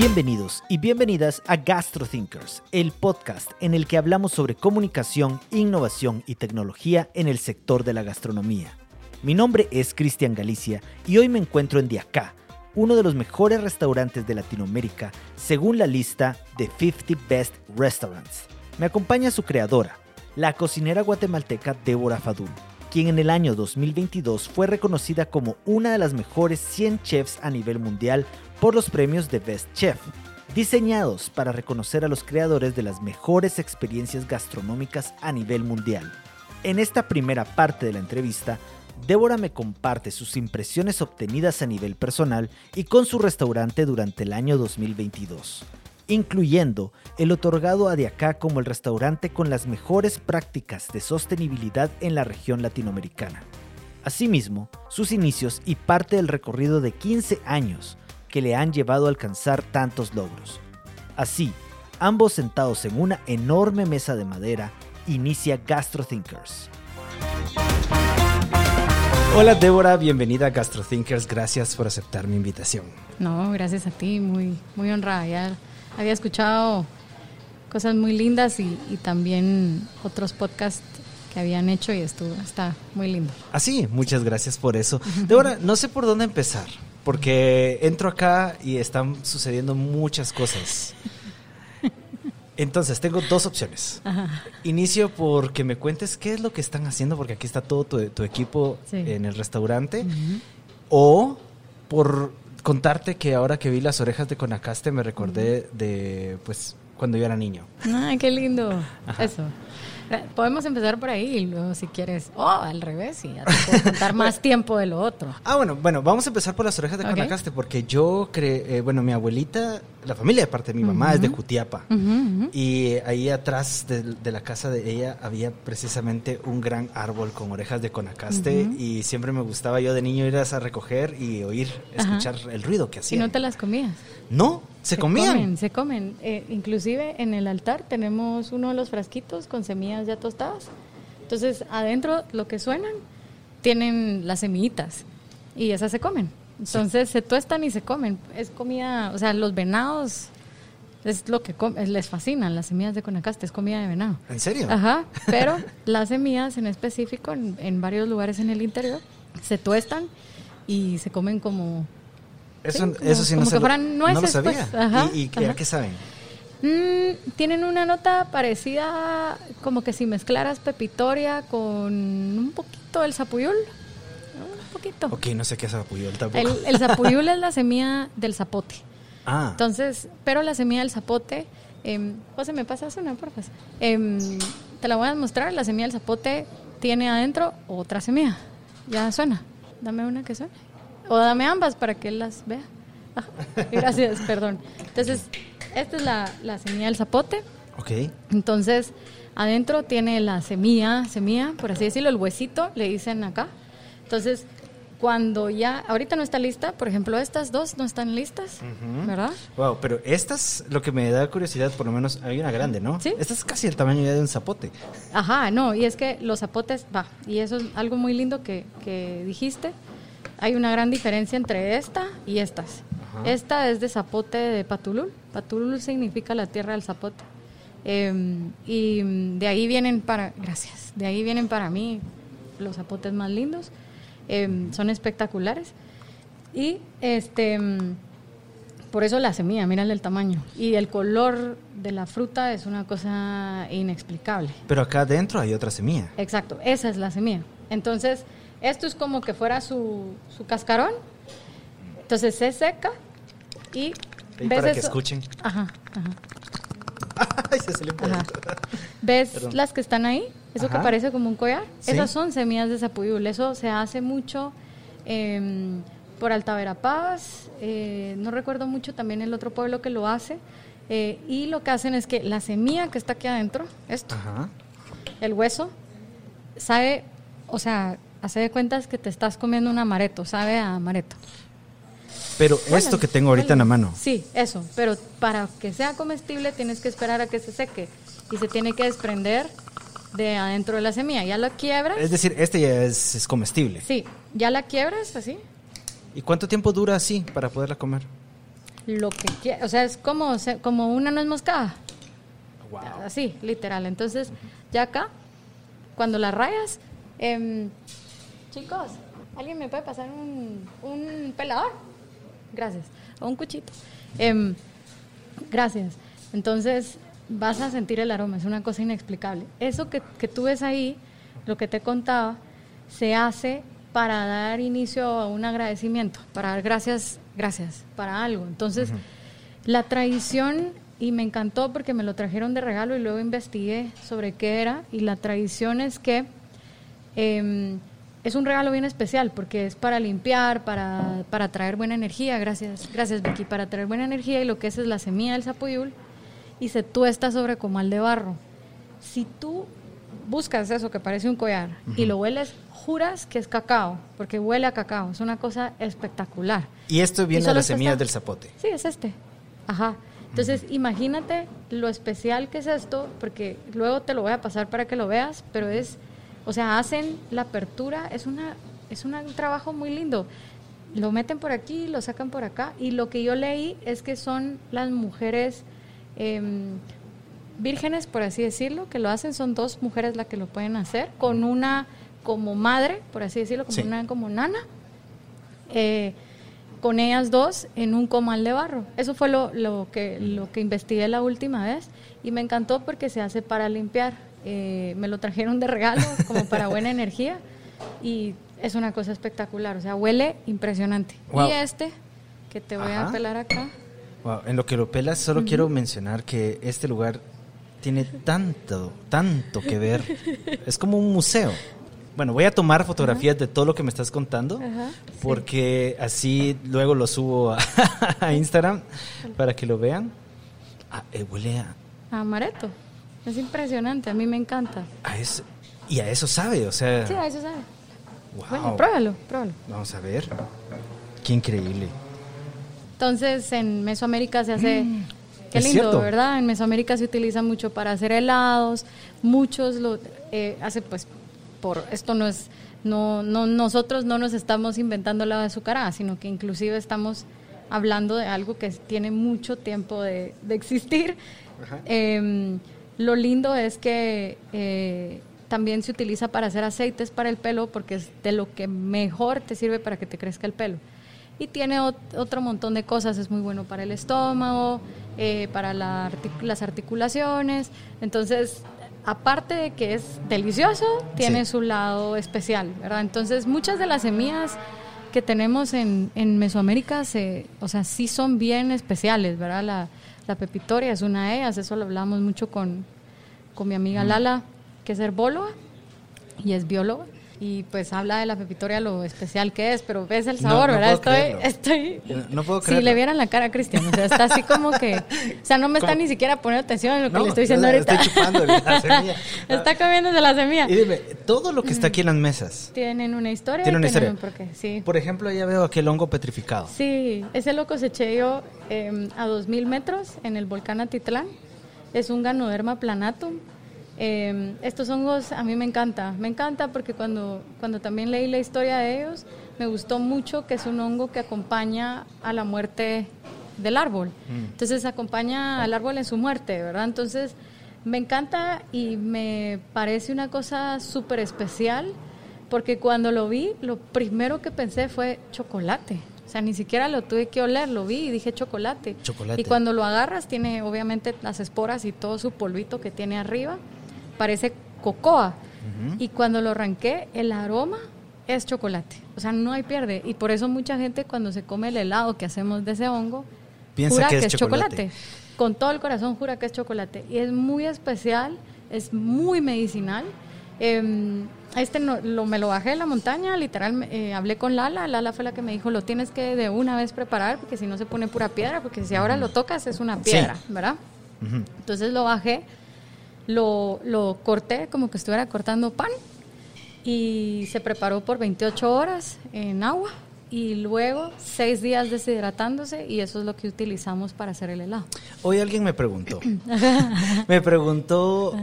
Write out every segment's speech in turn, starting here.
Bienvenidos y bienvenidas a GastroThinkers, el podcast en el que hablamos sobre comunicación, innovación y tecnología en el sector de la gastronomía. Mi nombre es Cristian Galicia y hoy me encuentro en Diacá, uno de los mejores restaurantes de Latinoamérica según la lista de 50 Best Restaurants. Me acompaña su creadora, la cocinera guatemalteca Débora Fadul, quien en el año 2022 fue reconocida como una de las mejores 100 chefs a nivel mundial por los premios de Best Chef, diseñados para reconocer a los creadores de las mejores experiencias gastronómicas a nivel mundial. En esta primera parte de la entrevista, Débora me comparte sus impresiones obtenidas a nivel personal y con su restaurante durante el año 2022, incluyendo el otorgado a Diacá como el restaurante con las mejores prácticas de sostenibilidad en la región latinoamericana. Asimismo, sus inicios y parte del recorrido de 15 años que le han llevado a alcanzar tantos logros. Así, ambos sentados en una enorme mesa de madera, inicia GastroThinkers. Hola Débora, bienvenida a GastroThinkers, gracias por aceptar mi invitación. No, gracias a ti, muy, muy honrada. Ya había escuchado cosas muy lindas y, y también otros podcasts que habían hecho y estuvo, está muy lindo. Así, muchas gracias por eso. Débora, no sé por dónde empezar, porque entro acá y están sucediendo muchas cosas. Entonces, tengo dos opciones. Ajá. Inicio porque me cuentes qué es lo que están haciendo, porque aquí está todo tu, tu equipo Sí. en el restaurante. O por contarte que ahora que vi las orejas de Conacaste me recordé de, pues, cuando yo era niño. Ay, qué lindo. Ajá. Eso. Eh, Podemos empezar por ahí y luego si quieres, oh, al revés, y ya te puedo contar más tiempo de lo otro. Ah, bueno, bueno, vamos a empezar por las orejas de. Conacaste, porque yo creo, eh, bueno, mi abuelita, la familia de parte de mi mamá es de. Jutiapa. Y ahí atrás de, de la casa de ella había precisamente un gran árbol con orejas de conacaste y siempre me gustaba yo de niño ir a recoger y oír, escuchar el ruido que Y hacían. no te las comías. No, se, comían. comen, se comen. Eh, inclusive en el altar tenemos uno de los frasquitos con semillas ya tostadas. Entonces adentro lo que suenan tienen las semillitas y esas se comen. Entonces se tuestan y se comen. Es comida, o sea, los venados es lo que les fascinan las semillas de conacaste, es comida de venado. ¿En serio? Ajá, pero las semillas en específico en, en varios lugares en el interior se tuestan y se comen como Eso, Sí, como- eso sí no, como se que fueran no lo nueces, sabía. pues. Ajá, ¿Y, a qué saben? Mm, tienen una nota parecida como que si mezclaras pepitoria con un poquito el zapuyul. Poquito. Ok, no sé qué es apuyol tampoco. El, el zapuyul es la semilla del zapote. ah, Entonces, pero la semilla del zapote, em, José, ¿me pasas una, por favor? Em, te la voy a mostrar. La semilla del zapote tiene adentro otra semilla. Ya suena. Dame una que suene. O dame ambas para que él las vea. Ah, gracias, perdón. Entonces, esta es la, la semilla del zapote. ok. Entonces, adentro tiene la semilla, semilla, por así decirlo, el huesito, le dicen acá. Entonces, cuando ya, ahorita no está lista, por ejemplo, estas dos no están listas, Ujú. ¿verdad? Wow, pero estas, lo que me da curiosidad, por lo menos hay una grande, ¿no? Sí. Esta es casi el tamaño ya de un zapote. Ajá, no, y es que los zapotes, va, y eso es algo muy lindo que, que dijiste. Hay una gran diferencia entre esta y estas. Ajá. Esta es de zapote de Patulul. Patulul significa la tierra del zapote. Em, y de ahí vienen para, gracias, de ahí vienen para mí los zapotes más lindos. Em, son espectaculares. Y este, mm, por eso la semilla, mírale el tamaño. Y el color de la fruta es una cosa inexplicable. Pero acá adentro hay otra semilla. Exacto, esa es la semilla. Entonces, esto es como que fuera su, su cascarón. Entonces se seca y ves para que escuchen. Ajá, ajá, Ay, se salió un. ¿Ves Perdón. las que están ahí? Eso que parece como un collar. Sí. Esas son semillas de zapuyul. Eso se hace mucho em, por Altaverapaz. eh, no recuerdo mucho también el otro pueblo que lo hace. eh, y lo que hacen es que la semilla que está aquí adentro, esto, Ajá. el hueso, sabe, o sea, hace de cuentas que te estás comiendo un amareto, sabe a amareto. Pero Bueno, esto que tengo ahorita en la mano. Sí, eso, pero para que sea comestible tienes que esperar a que se seque y se tiene que desprender de adentro de la semilla. Ya la quiebras. Es decir, este ya es, es comestible. Sí, ya la quiebras así. ¿Y cuánto tiempo dura así para poderla comer? lo que quieras. O sea, es como, como una nuez moscada. Wow. Así, literal. Entonces, ya acá, cuando la rayas, em, chicos, ¿alguien me puede pasar un, un pelador? Gracias. O un cuchito. Em, gracias. Entonces, vas a sentir el aroma, es una cosa inexplicable. Eso que, que tú ves ahí, lo que te contaba, se hace para dar inicio a un agradecimiento, para dar gracias, gracias, para algo. Entonces, la tradición, y me encantó porque me lo trajeron de regalo y luego investigué sobre qué era, y la tradición es que eh, es un regalo bien especial porque es para limpiar, para, para traer buena energía, gracias, gracias Vicky, para traer buena energía y lo que es es la semilla del zapuyul y se tuesta sobre comal de barro. Si tú buscas eso que parece un collar y lo hueles, juras que es cacao, porque huele a cacao, es una cosa espectacular. Y esto viene de las semillas está- del zapote. Sí, es este. Ajá. Entonces, imagínate lo especial que es esto, porque luego te lo voy a pasar para que lo veas, pero es, o sea, hacen la apertura, es una, es una- un trabajo muy lindo. Lo meten por aquí, lo sacan por acá, y lo que yo leí es que son las mujeres em, vírgenes, por así decirlo, que lo hacen, son dos mujeres las que lo pueden hacer, con una como madre, por así decirlo, como Sí. una como nana, eh, con ellas dos en un comal de barro. Eso fue lo, lo que, lo que investigué la última vez y me encantó porque se hace para limpiar. Eh, me lo trajeron de regalo como para buena energía y es una cosa espectacular, o sea, huele impresionante. Wow. Y este, que te voy Ajá. a pelar acá, Wow, En lo que lo pelas, solo quiero mencionar que este lugar tiene tanto, tanto que ver. Es como un museo. Bueno, voy a tomar fotografías de todo lo que me estás contando, Ajá, sí. porque así luego lo subo a, a Instagram para que lo vean. Ah, eh, huele a, a amaretto. Es impresionante, a mí me encanta. a eso. Y a eso sabe, o sea. Sí, a eso sabe. wow. Bueno, pruébalo, pruébalo. Vamos a ver. Qué increíble. Entonces, en Mesoamérica se hace... Qué es lindo, cierto. ¿verdad? En Mesoamérica se utiliza mucho para hacer helados. Muchos lo eh, hace, pues, por esto no es, no, no, nosotros no nos estamos inventando la azucarada, sino que inclusive estamos hablando de algo que tiene mucho tiempo de, de existir. Eh, lo lindo es que eh, también se utiliza para hacer aceites para el pelo porque es de lo que mejor te sirve para que te crezca el pelo. Y tiene ot- otro montón de cosas, es muy bueno para el estómago, eh, para la artic- las articulaciones. Entonces, aparte de que es delicioso, tiene Sí. su lado especial, ¿verdad? Entonces, muchas de las semillas que tenemos en, en Mesoamérica, se, o sea, sí son bien especiales, ¿verdad? La, la pepitoria es una de ellas, eso lo hablamos mucho con, con mi amiga Lala, que es herbóloga y es bióloga. Y pues habla de la pepitoria lo especial que es, pero ves el No, sabor, no ¿verdad? puedo Estoy, creerlo. estoy. No- no puedo Si le vieran la cara a Cristian, o sea, está así como que. O sea, no me está ¿Cómo? ni siquiera poniendo atención en lo que No, le estoy diciendo ahorita. estoy chupando la semilla. está comiéndose la semilla. Y dime, todo lo que está aquí en las mesas, Tienen una historia. Tiene y una tienen historia. un porqué, sí. por ejemplo, ya veo aquel hongo petrificado. Sí, ese lo coseché yo eh, a 2000 metros en el volcán Atitlán. Es un Ganoderma planatum. Eh, estos hongos a mí me encanta, me encanta porque cuando, cuando también leí la historia de ellos, me gustó mucho que es un hongo que acompaña a la muerte del árbol. Entonces acompaña al árbol en su muerte, ¿verdad? Entonces me encanta y me parece una cosa súper especial porque cuando lo vi, lo primero que pensé fue chocolate. O sea, ni siquiera lo tuve que oler, lo vi y dije chocolate. Chocolate. Y cuando lo agarras, tiene obviamente las esporas y todo su polvito que tiene arriba. Parece cocoa. Y cuando lo arranqué, el aroma es chocolate. O sea, no hay pierde. Y por eso mucha gente cuando se come el helado que hacemos de ese hongo, Piensa jura que que, es es chocolate. chocolate. Con todo el corazón jura que es chocolate. Y es muy especial, es muy medicinal. Eh, este no- lo, me lo bajé de la montaña, literal, eh, hablé con Lala, Lala fue la que me dijo, lo tienes que de una vez preparar, porque si no se pone pura piedra, porque si ahora lo tocas es una piedra, ¿verdad? Ujú. Entonces lo bajé, lo, lo corté como que estuviera cortando pan y se preparó por 28 horas en agua y luego 6 días deshidratándose y eso es lo que utilizamos para hacer el helado. Hoy alguien me preguntó, me preguntó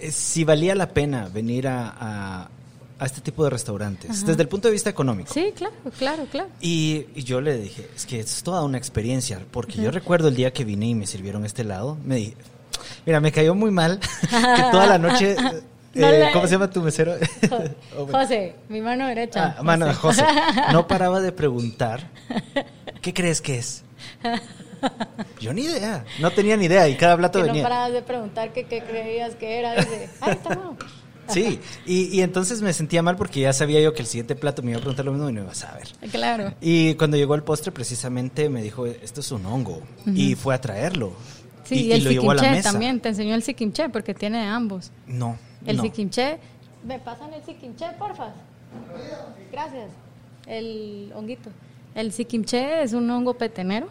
eh, si valía la pena venir a, a- a este tipo de restaurantes, desde el punto de vista económico. Sí, claro, claro, claro. Y, yo le dije, es que es toda una experiencia, porque yo recuerdo el día que vine y me sirvieron este helado, me dije, mira, me cayó muy mal que toda la noche... Eh, ¿Cómo se llama tu mesero? Oh, José, mi mano derecha. Ah, mano, José. No paraba de preguntar, ¿qué crees que es? Yo ni idea, no tenía ni idea y cada plato que venía. No parabas de preguntar qué, creías que era. Dice, ay, está mal. Sí, y, entonces me sentía mal porque ya sabía yo que el siguiente plato me iba a preguntar lo mismo y no iba a saber. Claro. Y cuando llegó el postre, precisamente me dijo, esto es un hongo. Y fue a traerlo. Sí, y, el lo llevó a la mesa. también, te enseñó el sikimche porque tiene ambos. No. El no. sikimche, ¿me pasan el sikimche, porfa? Gracias. El honguito. El sikimche es un hongo petenero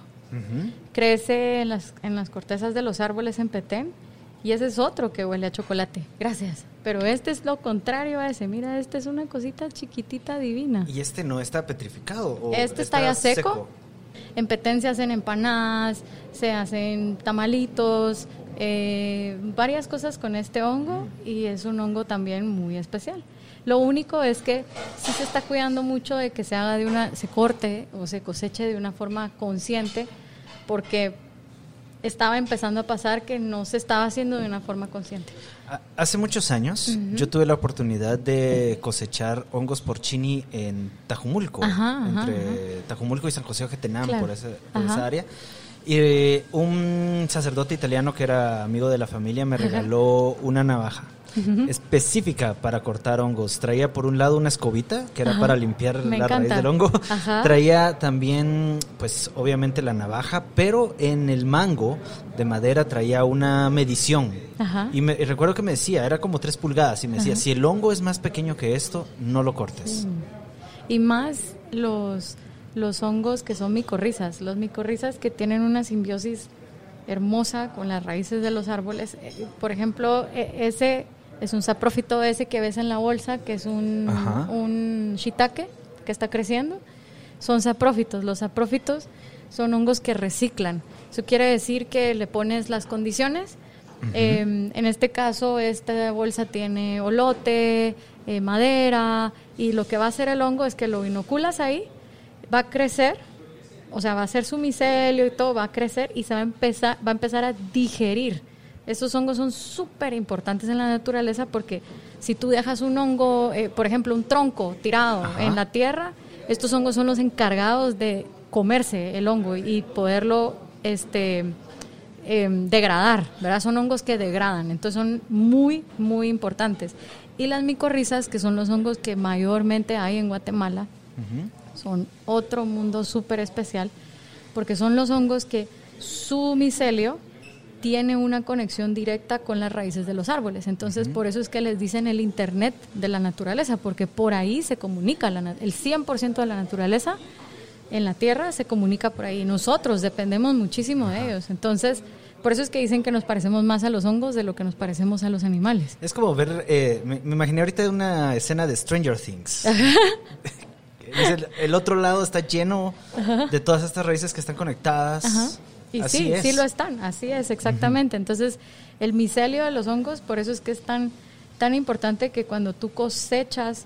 Crece en las, en las cortezas de los árboles en Petén y ese es otro que huele a chocolate. Gracias. Pero este es lo contrario a ese. Mira, este es una cosita chiquitita divina. ¿Y este no está petrificado? este está, ya seco. En hacen empanadas, se hacen tamalitos, eh, varias cosas con este hongo y es un hongo también muy especial. Lo único es que sí se está cuidando mucho de que se haga de una, se corte o se coseche de una forma consciente porque estaba empezando a pasar que no se estaba haciendo de una forma consciente. Hace muchos años yo tuve la oportunidad de cosechar hongos porcini en Tajumulco, entre Tajumulco y San José Ojetenam, por, esa área. Y eh, un sacerdote italiano que era amigo de la familia me regaló una navaja específica para cortar hongos. Traía por un lado una escobita, que era para limpiar la raíz del hongo. Traía también, pues obviamente la navaja, pero en el mango de madera traía una medición. Y, me, recuerdo que me decía, era como tres pulgadas, y me decía, si el hongo es más pequeño que esto, no lo cortes. Y más los, los hongos que son micorrizas, los micorrizas que tienen una simbiosis hermosa con las raíces de los árboles. Eh, por ejemplo, e, ese es un saprófito ese que ves en la bolsa, que es un, un shiitake que está creciendo. Son saprófitos. Los saprófitos son hongos que reciclan. Eso quiere decir que le pones las condiciones. Em, en este caso, esta bolsa tiene olote, eh, madera, y lo que va a hacer el hongo es que lo inoculas ahí, va a crecer, o sea, va a hacer su micelio y todo, va a crecer y se va a empezar, va a, empezar a digerir estos hongos son súper importantes en la naturaleza porque si tú dejas un hongo, eh, por ejemplo, un tronco tirado en la tierra, estos hongos son los encargados de comerse el hongo y poderlo este, em, degradar, ¿verdad? Son hongos que degradan, entonces son muy, muy importantes. Y las micorrizas, que son los hongos que mayormente hay en Guatemala, son otro mundo súper especial porque son los hongos que su micelio tiene una conexión directa con las raíces de los árboles. Entonces, por eso es que les dicen el Internet de la naturaleza, porque por ahí se comunica, la, el 100% de la naturaleza en la Tierra se comunica por ahí. Nosotros dependemos muchísimo de ellos. Entonces, por eso es que dicen que nos parecemos más a los hongos de lo que nos parecemos a los animales. Es como ver, eh, me, imaginé ahorita una escena de Stranger Things. el, otro lado está lleno de todas estas raíces que están conectadas. Y sí, sí lo están, así es, exactamente. Entonces, el micelio de los hongos, por eso es que es tan, tan importante que cuando tú cosechas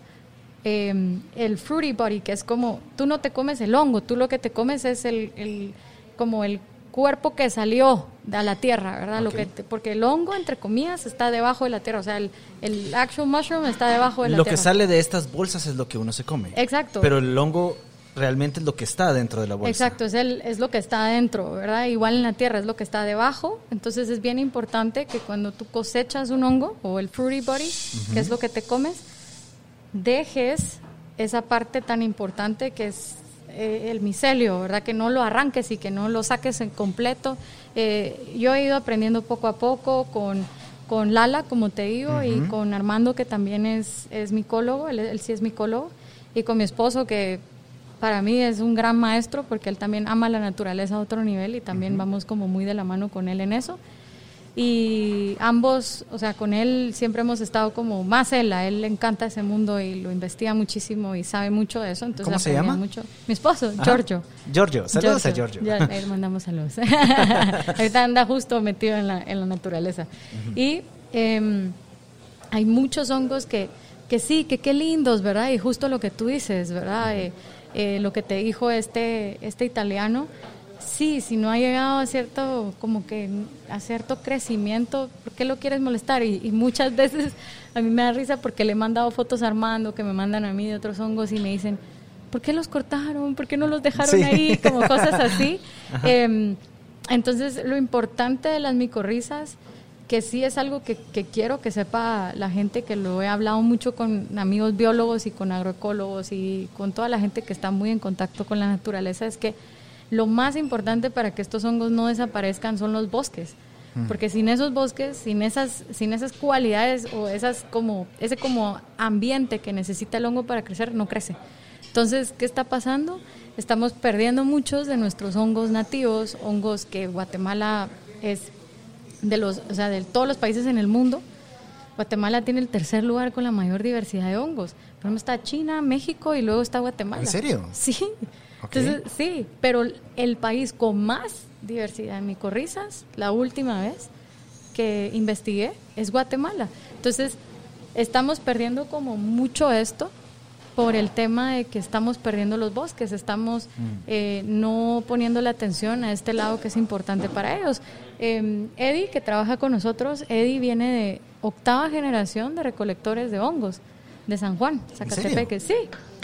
em, el fruity body, que es como, tú no te comes el hongo, tú lo que te comes es el, el como el cuerpo que salió de la tierra, ¿verdad? Lo que porque el hongo, entre comillas, está debajo de la tierra, o sea, el, el actual mushroom está debajo de la tierra. Lo que sale de estas bolsas es lo que uno se come. Exacto. Pero el hongo realmente es lo que está dentro de la bolsa. Exacto, es, el, es lo que está adentro, ¿verdad? Igual en la tierra es lo que está debajo. Entonces es bien importante que cuando tú cosechas un hongo o el fruity body, que es lo que te comes, dejes esa parte tan importante que es eh, el micelio, ¿verdad? Que no lo arranques y que no lo saques en completo. Eh, yo he ido aprendiendo poco a poco con, con Lala, como te digo, y con Armando, que también es, es micólogo, él, él sí es micólogo, y con mi esposo, que para mí es un gran maestro porque él también ama la naturaleza a otro nivel y también vamos como muy de la mano con él en eso. Y ambos, o sea, con él siempre hemos estado como más él, a él le encanta ese mundo y lo investiga muchísimo y sabe mucho de eso. Entonces ¿Cómo se llama? Mucho. Mi esposo, Giorgio. Giorgio, saludos a Giorgio. Ya, le mandamos saludos. Ahorita anda justo metido en la, en la naturaleza. Y em, hay muchos hongos que que sí, que qué lindos, ¿verdad? Y justo lo que tú dices, ¿verdad? Eh, eh, lo que te dijo este, este italiano, sí, si no ha llegado a cierto, como que a cierto crecimiento, ¿por qué lo quieres molestar? Y, muchas veces a mí me da risa porque le he mandado fotos a Armando que me mandan a mí de otros hongos y me dicen, ¿por qué los cortaron? ¿Por qué no los dejaron ahí? Como cosas así. Em, entonces, lo importante de las micorrizas, que sí es algo que, que, quiero que sepa la gente, que lo he hablado mucho con amigos biólogos y con agroecólogos y con toda la gente que está muy en contacto con la naturaleza, es que lo más importante para que estos hongos no desaparezcan son los bosques. Mm. Porque sin esos bosques, sin esas, sin esas cualidades o esas como, ese como ambiente que necesita el hongo para crecer, no crece. Entonces, ¿qué está pasando? Estamos perdiendo muchos de nuestros hongos nativos, hongos que Guatemala es de los, o sea, de todos los países en el mundo. Guatemala tiene el tercer lugar con la mayor diversidad de hongos. Por ejemplo, está China, México y luego está Guatemala. ¿En serio? Sí. Entonces, sí, pero el país con más diversidad en micorrizas, la última vez que investigué, es Guatemala. Entonces, estamos perdiendo como mucho esto por el tema de que estamos perdiendo los bosques, estamos mm. eh, no poniendo la atención a este lado que es importante para ellos. Eh, Eddie, que trabaja con nosotros, Eddie viene de octava generación de recolectores de hongos de San Juan, Zacatepeque. Sí,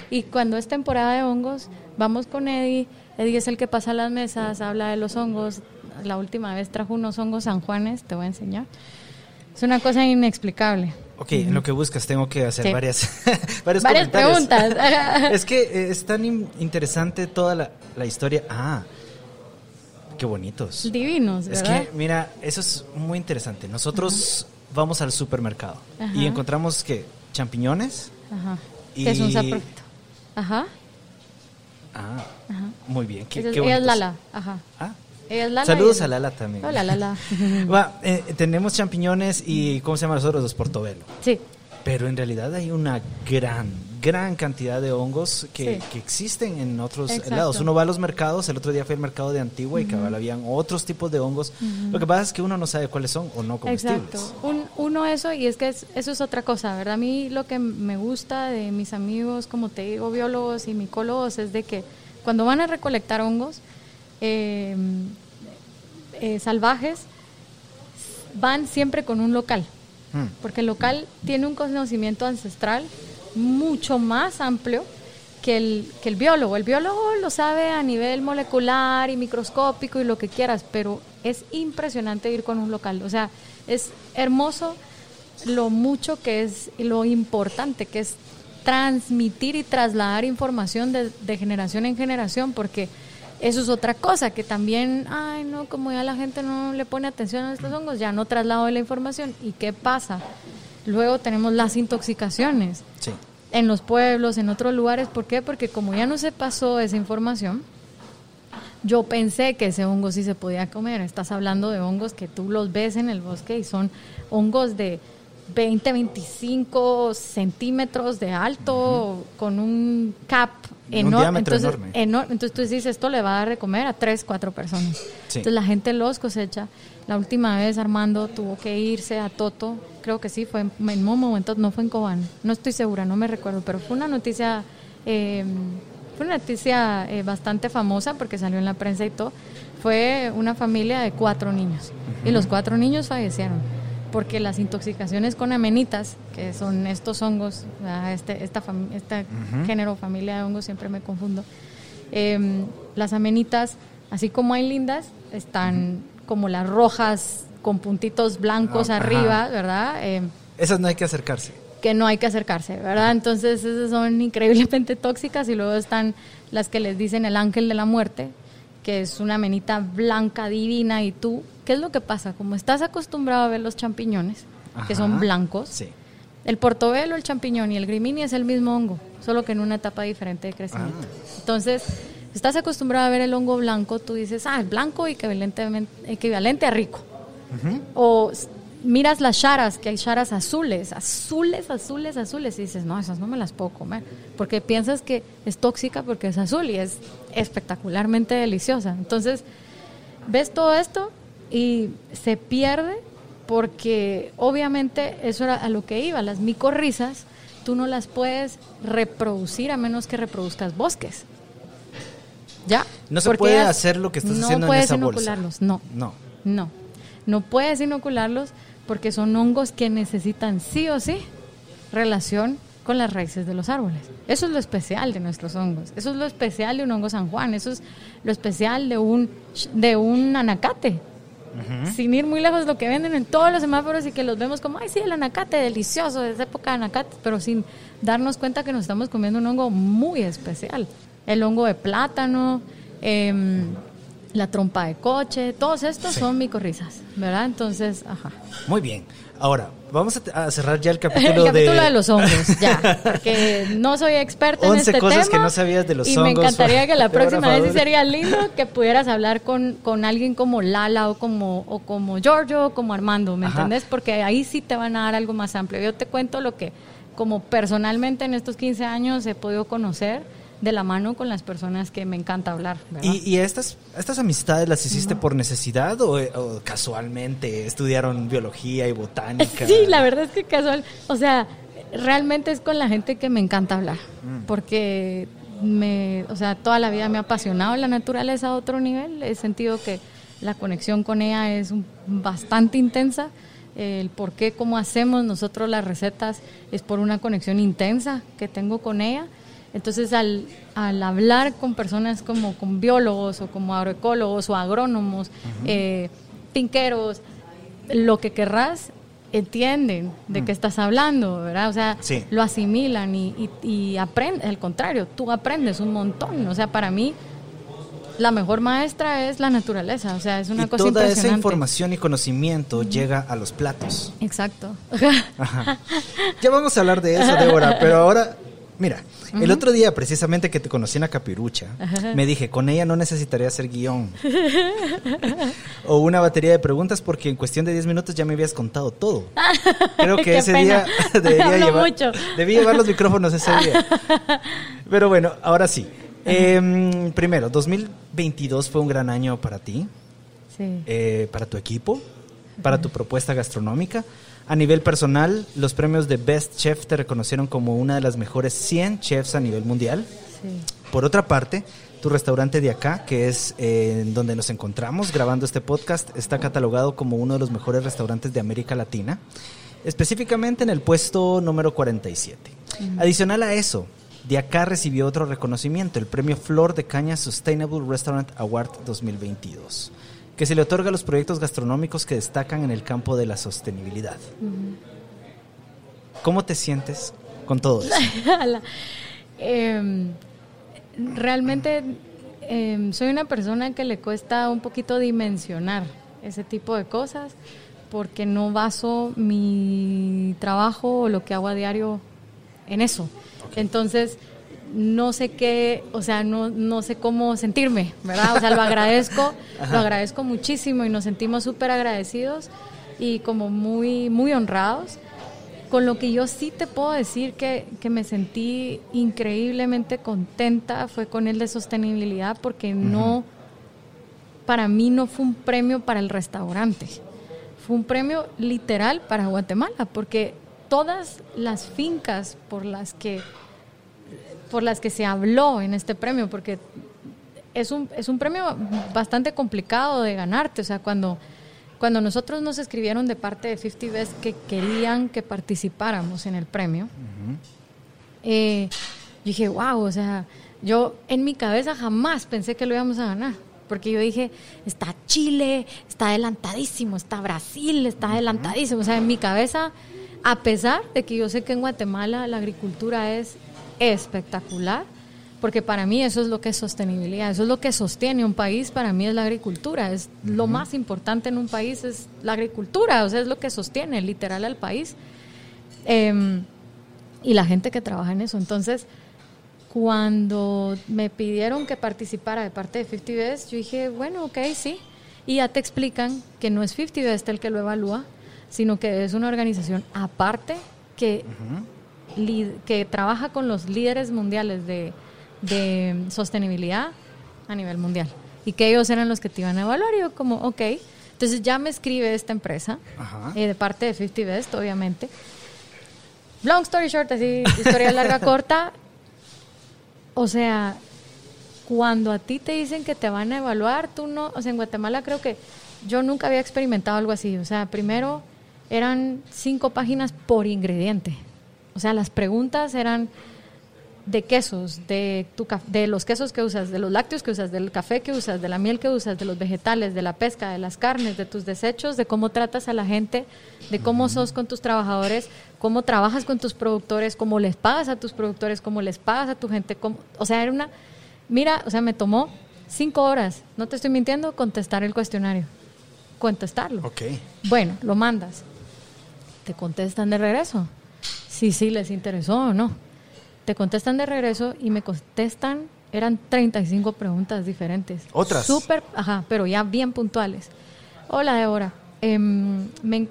y cuando es temporada de hongos, vamos con Eddie. Eddie es el que pasa las mesas, habla de los hongos. La última vez trajo unos hongos San Juanes, te voy a enseñar. Es una cosa inexplicable. Ok, en lo que buscas tengo que hacer varias, varias preguntas. es que eh, es tan interesante toda la, la, historia. Ah, qué bonitos. Divinos, ¿verdad? Es que, mira, eso es muy interesante. Nosotros vamos al supermercado y encontramos que champiñones. Ajá. Y... es un Ajá. Ah, Ajá. muy bien. Qué, qué ella es Lala. Ajá. Ah. Lala Saludos a Lala también. Hola, Lala. Va, eh, tenemos champiñones y, ¿cómo se llama nosotros? Los portobelo. Sí. Pero en realidad hay una gran, gran cantidad de hongos que, que existen en otros lados. Uno va a los mercados, el otro día fue al mercado de Antigua y cabal habían otros tipos de hongos. Lo que pasa es que uno no sabe cuáles son o no comestibles. Exacto. uno eso, y es que eso es otra cosa, ¿verdad? A mí lo que me gusta de mis amigos, como te digo, biólogos y micólogos, es de que cuando van a recolectar hongos eh, eh, salvajes, van siempre con un local. Hmm. Porque el local tiene un conocimiento ancestral mucho más amplio que el, que el biólogo. El biólogo lo sabe a nivel molecular y microscópico y lo que quieras, pero es impresionante ir con un local. O sea, es hermoso lo mucho que es y lo importante que es transmitir y trasladar información de, de generación en generación, porque eso es otra cosa, que también, ay, no, como ya la gente no le pone atención a estos hongos, ya no traslado la información. ¿Y qué pasa? Luego tenemos las intoxicaciones. Sí. En los pueblos, en otros lugares. ¿Por qué? Porque como ya no se pasó esa información, yo pensé que ese hongo sí se podía comer. Estás hablando de hongos que tú los ves en el bosque y son hongos de 20, 25 centímetros de alto, con un cap enorme. entonces, entonces tú dices, esto le va a dar de comer a tres, cuatro personas. Entonces la gente los cosecha. La última vez Armando tuvo que irse a Toto, creo que sí, fue en, en un momento, no fue en Cobán, no estoy segura, no me recuerdo, pero fue una noticia, eh, fue una noticia eh, bastante famosa porque salió en la prensa y todo. Fue una familia de cuatro niños y los cuatro niños fallecieron porque las intoxicaciones con amenitas, que son estos hongos, este, esta este género, familia de hongos, siempre me confundo, em, las amenitas, así como hay lindas, están como las rojas con puntitos blancos ah, arriba, ¿verdad? Em, esas no hay que acercarse. Que no hay que acercarse, ¿verdad? Entonces esas son increíblemente tóxicas y luego están las que les dicen el ángel de la muerte, que es una amenita blanca divina y tú ¿Qué es lo que pasa? Como estás acostumbrado a ver los champiñones, que son blancos, el portobelo, el champiñón y el grimini es el mismo hongo, solo que en una etapa diferente de crecimiento. Ah. Entonces, estás acostumbrado a ver el hongo blanco, tú dices, ah, es blanco equivalente, equivalente a rico. O miras las charas, que hay charas azules, azules, azules, azules, y dices, no, esas no me las puedo comer, porque piensas que es tóxica porque es azul y es espectacularmente deliciosa. Entonces, ves todo esto y se pierde porque obviamente eso era a lo que iba, las micorrizas tú no las puedes reproducir a menos que reproduzcas bosques. ¿Ya? No se puede hacer lo que estás haciendo en esa inocularlos, no. No. No. No puedes inocularlos porque son hongos que necesitan sí o sí relación con las raíces de los árboles. Eso es lo especial de nuestros hongos. Eso es lo especial de un hongo San Juan. Eso es lo especial de un, de un anacate. Sin ir muy lejos, lo que venden en todos los semáforos y que los vemos como, ay, sí, el anacate, delicioso, de esa época de anacate, pero sin darnos cuenta que nos estamos comiendo un hongo muy especial. El hongo de plátano, em, la trompa de coche, todos estos son micorrizas, ¿verdad? Entonces, ajá. Muy bien. Ahora, vamos a, cerrar ya el capítulo, el capítulo de... los hongos, ya, porque no soy experta en este cosas que no sabías de los y hongos. Y me encantaría que la próxima vez sí sería lindo que pudieras hablar con, con alguien como Lala o como, o como Giorgio o como Armando, ¿me entendés? Porque ahí sí te van a dar algo más amplio. Yo te cuento lo que como personalmente en estos 15 años he podido conocer de la mano con las personas que me encanta hablar. ¿Y, ¿Y, estas, estas amistades las hiciste por necesidad o, casualmente estudiaron biología y botánica? Sí, la verdad es que casual, o sea, realmente es con la gente que me encanta hablar, mm. porque me, o sea, toda la vida me ha apasionado la naturaleza a otro nivel, he sentido que la conexión con ella es bastante intensa el por qué, cómo hacemos nosotros las recetas, es por una conexión intensa que tengo con ella entonces, al, al, hablar con personas como con biólogos o como agroecólogos o agrónomos, eh, pinqueros, lo que querrás, entienden de qué estás hablando, ¿verdad? O sea, lo asimilan y, y, aprenden, al contrario, tú aprendes un montón. O sea, para mí, la mejor maestra es la naturaleza, o sea, es una cosa toda esa información y conocimiento llega a los platos. Exacto. Ya vamos a hablar de eso, Débora, pero ahora, mira, el otro día, precisamente que te conocí en la capirucha, me dije, con ella no necesitaría hacer guion. o una batería de preguntas porque en cuestión de 10 minutos ya me habías contado todo. Creo que ese día debía llevar, debía llevar los micrófonos ese día. Pero bueno, ahora sí. Em, primero, 2022 fue un gran año para ti, sí. Eh, para tu equipo, para tu propuesta gastronómica. A nivel personal, los premios de Best Chef te reconocieron como una de las mejores 100 chefs a nivel mundial. Por otra parte, tu restaurante de acá, que es eh, donde nos encontramos grabando este podcast, está catalogado como uno de los mejores restaurantes de América Latina, específicamente en el puesto número 47. Adicional a eso, de acá recibió otro reconocimiento, el premio Flor de Caña Sustainable Restaurant Award 2022 que se le otorga a los proyectos gastronómicos que destacan en el campo de la sostenibilidad. ¿Cómo te sientes con todo eso? Em, realmente em, soy una persona que le cuesta un poquito dimensionar ese tipo de cosas porque no baso mi trabajo o lo que hago a diario en eso. Entonces, no sé qué, o sea, no, no sé cómo sentirme, ¿verdad? O sea, lo agradezco, lo agradezco muchísimo y nos sentimos súper agradecidos y como muy, muy honrados. Con lo que yo sí te puedo decir que, que me sentí increíblemente contenta fue con el de sostenibilidad porque no, para mí no fue un premio para el restaurante, fue un premio literal para Guatemala porque todas las fincas por las que por las que se habló en este premio, porque es un, es un premio bastante complicado de ganarte. O sea, cuando, cuando nosotros nos escribieron de parte de 50 Best que querían que participáramos en el premio, eh, dije, wow, o sea, yo en mi cabeza jamás pensé que lo íbamos a ganar. Porque yo dije, está Chile, está adelantadísimo, está Brasil, está adelantadísimo. O sea, en mi cabeza, a pesar de que yo sé que en Guatemala la agricultura es espectacular, porque para mí eso es lo que es sostenibilidad, eso es lo que sostiene un país, para mí es la agricultura, es lo más importante en un país es la agricultura, o sea, es lo que sostiene literal al país. Em, y la gente que trabaja en eso. Entonces, cuando me pidieron que participara de parte de 50 Best, yo dije, bueno, ok, sí. Y ya te explican que no es 50 Best el que lo evalúa, sino que es una organización aparte que que trabaja con los líderes mundiales de, sostenibilidad a nivel mundial. Y que ellos eran los que te iban a evaluar. Y yo como, ok. Entonces ya me escribe esta empresa, eh, de parte de 50 Best, obviamente. long story short, así, historia larga, corta. O sea, cuando a ti te dicen que te van a evaluar, tú no, o sea, en Guatemala creo que yo nunca había experimentado algo así. O sea, primero eran cinco páginas por ingrediente. O sea, las preguntas eran de quesos, de, tu, de los quesos que usas, de los lácteos que usas, del café que usas, de la miel que usas, de los vegetales, de la pesca, de las carnes, de tus desechos, de cómo tratas a la gente, de cómo sos con tus trabajadores, cómo trabajas con tus productores, cómo les pagas a tus productores, cómo les pagas a tu gente. o sea, era una... Mira, o sea, me tomó cinco horas, no te estoy mintiendo, contestar el cuestionario. Contestarlo. Ok. Bueno, lo mandas. Te contestan de regreso. Sí, sí, les interesó o no te contestan de regreso y me contestan, eran 35 preguntas diferentes. Otras. Súper, ajá, pero ya bien puntuales. Hola, Débora. Eh,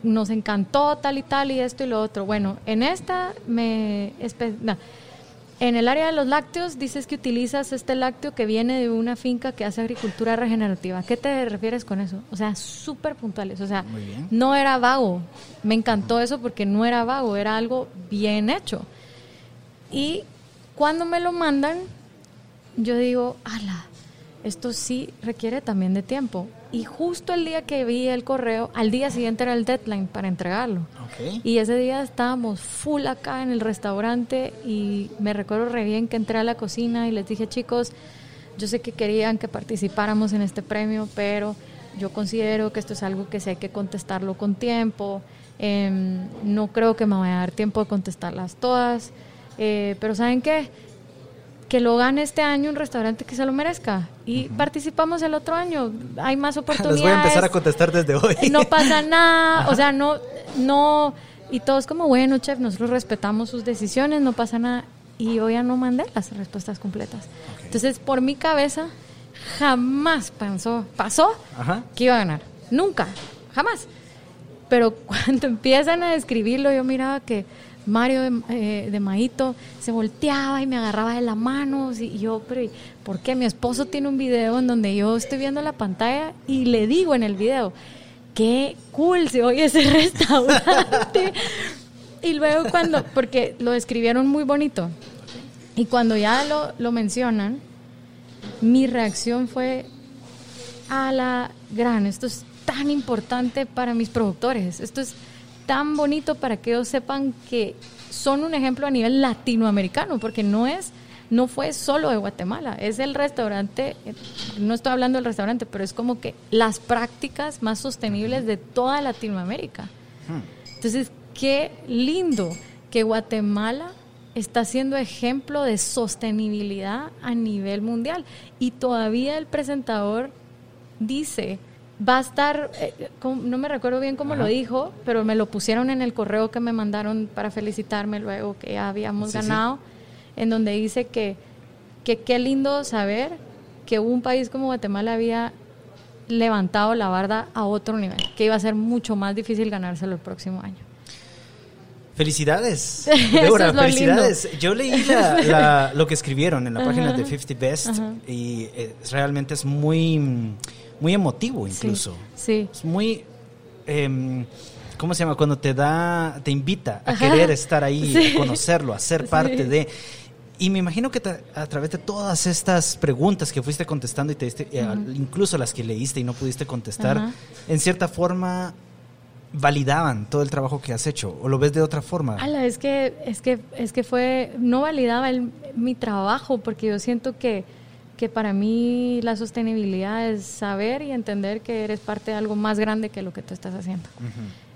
nos encantó tal y tal y esto y lo otro. Bueno, en esta me... En el área de los lácteos dices que utilizas este lácteo que viene de una finca que hace agricultura regenerativa. ¿Qué te refieres con eso? O sea, súper puntuales. O sea, no era vago. Me encantó eso porque no era vago, era algo bien hecho. Y cuando me lo mandan, yo digo, ala, esto sí requiere también de tiempo. Y justo el día que vi el correo, al día siguiente era el deadline para entregarlo. Y ese día estábamos full acá en el restaurante y me recuerdo re bien que entré a la cocina y les dije, chicos, yo sé que querían que participáramos en este premio, pero yo considero que esto es algo que sé hay que contestarlo con tiempo. Em, no creo que me vaya a dar tiempo de contestarlas todas. Eh, pero ¿saben qué? Que lo gane este año un restaurante que se lo merezca. Y participamos el otro año. Hay más oportunidades. Les voy a empezar a contestar desde hoy. No pasa nada. O sea, no, no. Y todos como, bueno, chef, nosotros respetamos sus decisiones, no pasa nada. Y yo ya no mandé las respuestas completas. Entonces, por mi cabeza, jamás pensó, pasó que iba a ganar. Nunca, jamás. Pero cuando empiezan a describirlo, yo miraba que Mario de, eh, Maito se volteaba y me agarraba de la mano. Y yo, pero ¿por qué? Mi esposo tiene un video en donde yo estoy viendo la pantalla y le digo en el video, qué cool se oye ese restaurante. y luego cuando, porque lo describieron muy bonito, y cuando ya lo, lo mencionan, mi reacción fue a la gran, esto es tan importante para mis productores, esto es tan bonito para que ellos sepan que son un ejemplo a nivel latinoamericano, porque no es no fue solo de Guatemala, es el restaurante, no estoy hablando del restaurante, pero es como que las prácticas más sostenibles de toda Latinoamérica. Entonces, qué lindo que Guatemala está siendo ejemplo de sostenibilidad a nivel mundial. Y todavía el presentador dice va a estar, eh, no me recuerdo bien cómo lo dijo, pero me lo pusieron en el correo que me mandaron para felicitarme luego que ya habíamos ganado, en donde dice que, que qué lindo saber que un país como Guatemala había levantado la barda a otro nivel, que iba a ser mucho más difícil ganárselo el próximo año. Felicidades, Débora, felicidades. Yo leí lo que escribieron en la página de 50 Best y eh, realmente es muy muy emotivo incluso. Sí. Es muy... Em, ¿Cómo se llama? Cuando te da, te invita a querer estar ahí, a conocerlo, a ser parte de... Y me imagino que a través de todas estas preguntas que fuiste contestando y te diste, eh, incluso las que leíste y no pudiste contestar, en cierta forma validaban todo el trabajo que has hecho o lo ves de otra forma. Ala, es que es que es que fue no validaba mi trabajo porque yo siento que que para mí la sostenibilidad es saber y entender que eres parte de algo más grande que lo que tú estás haciendo.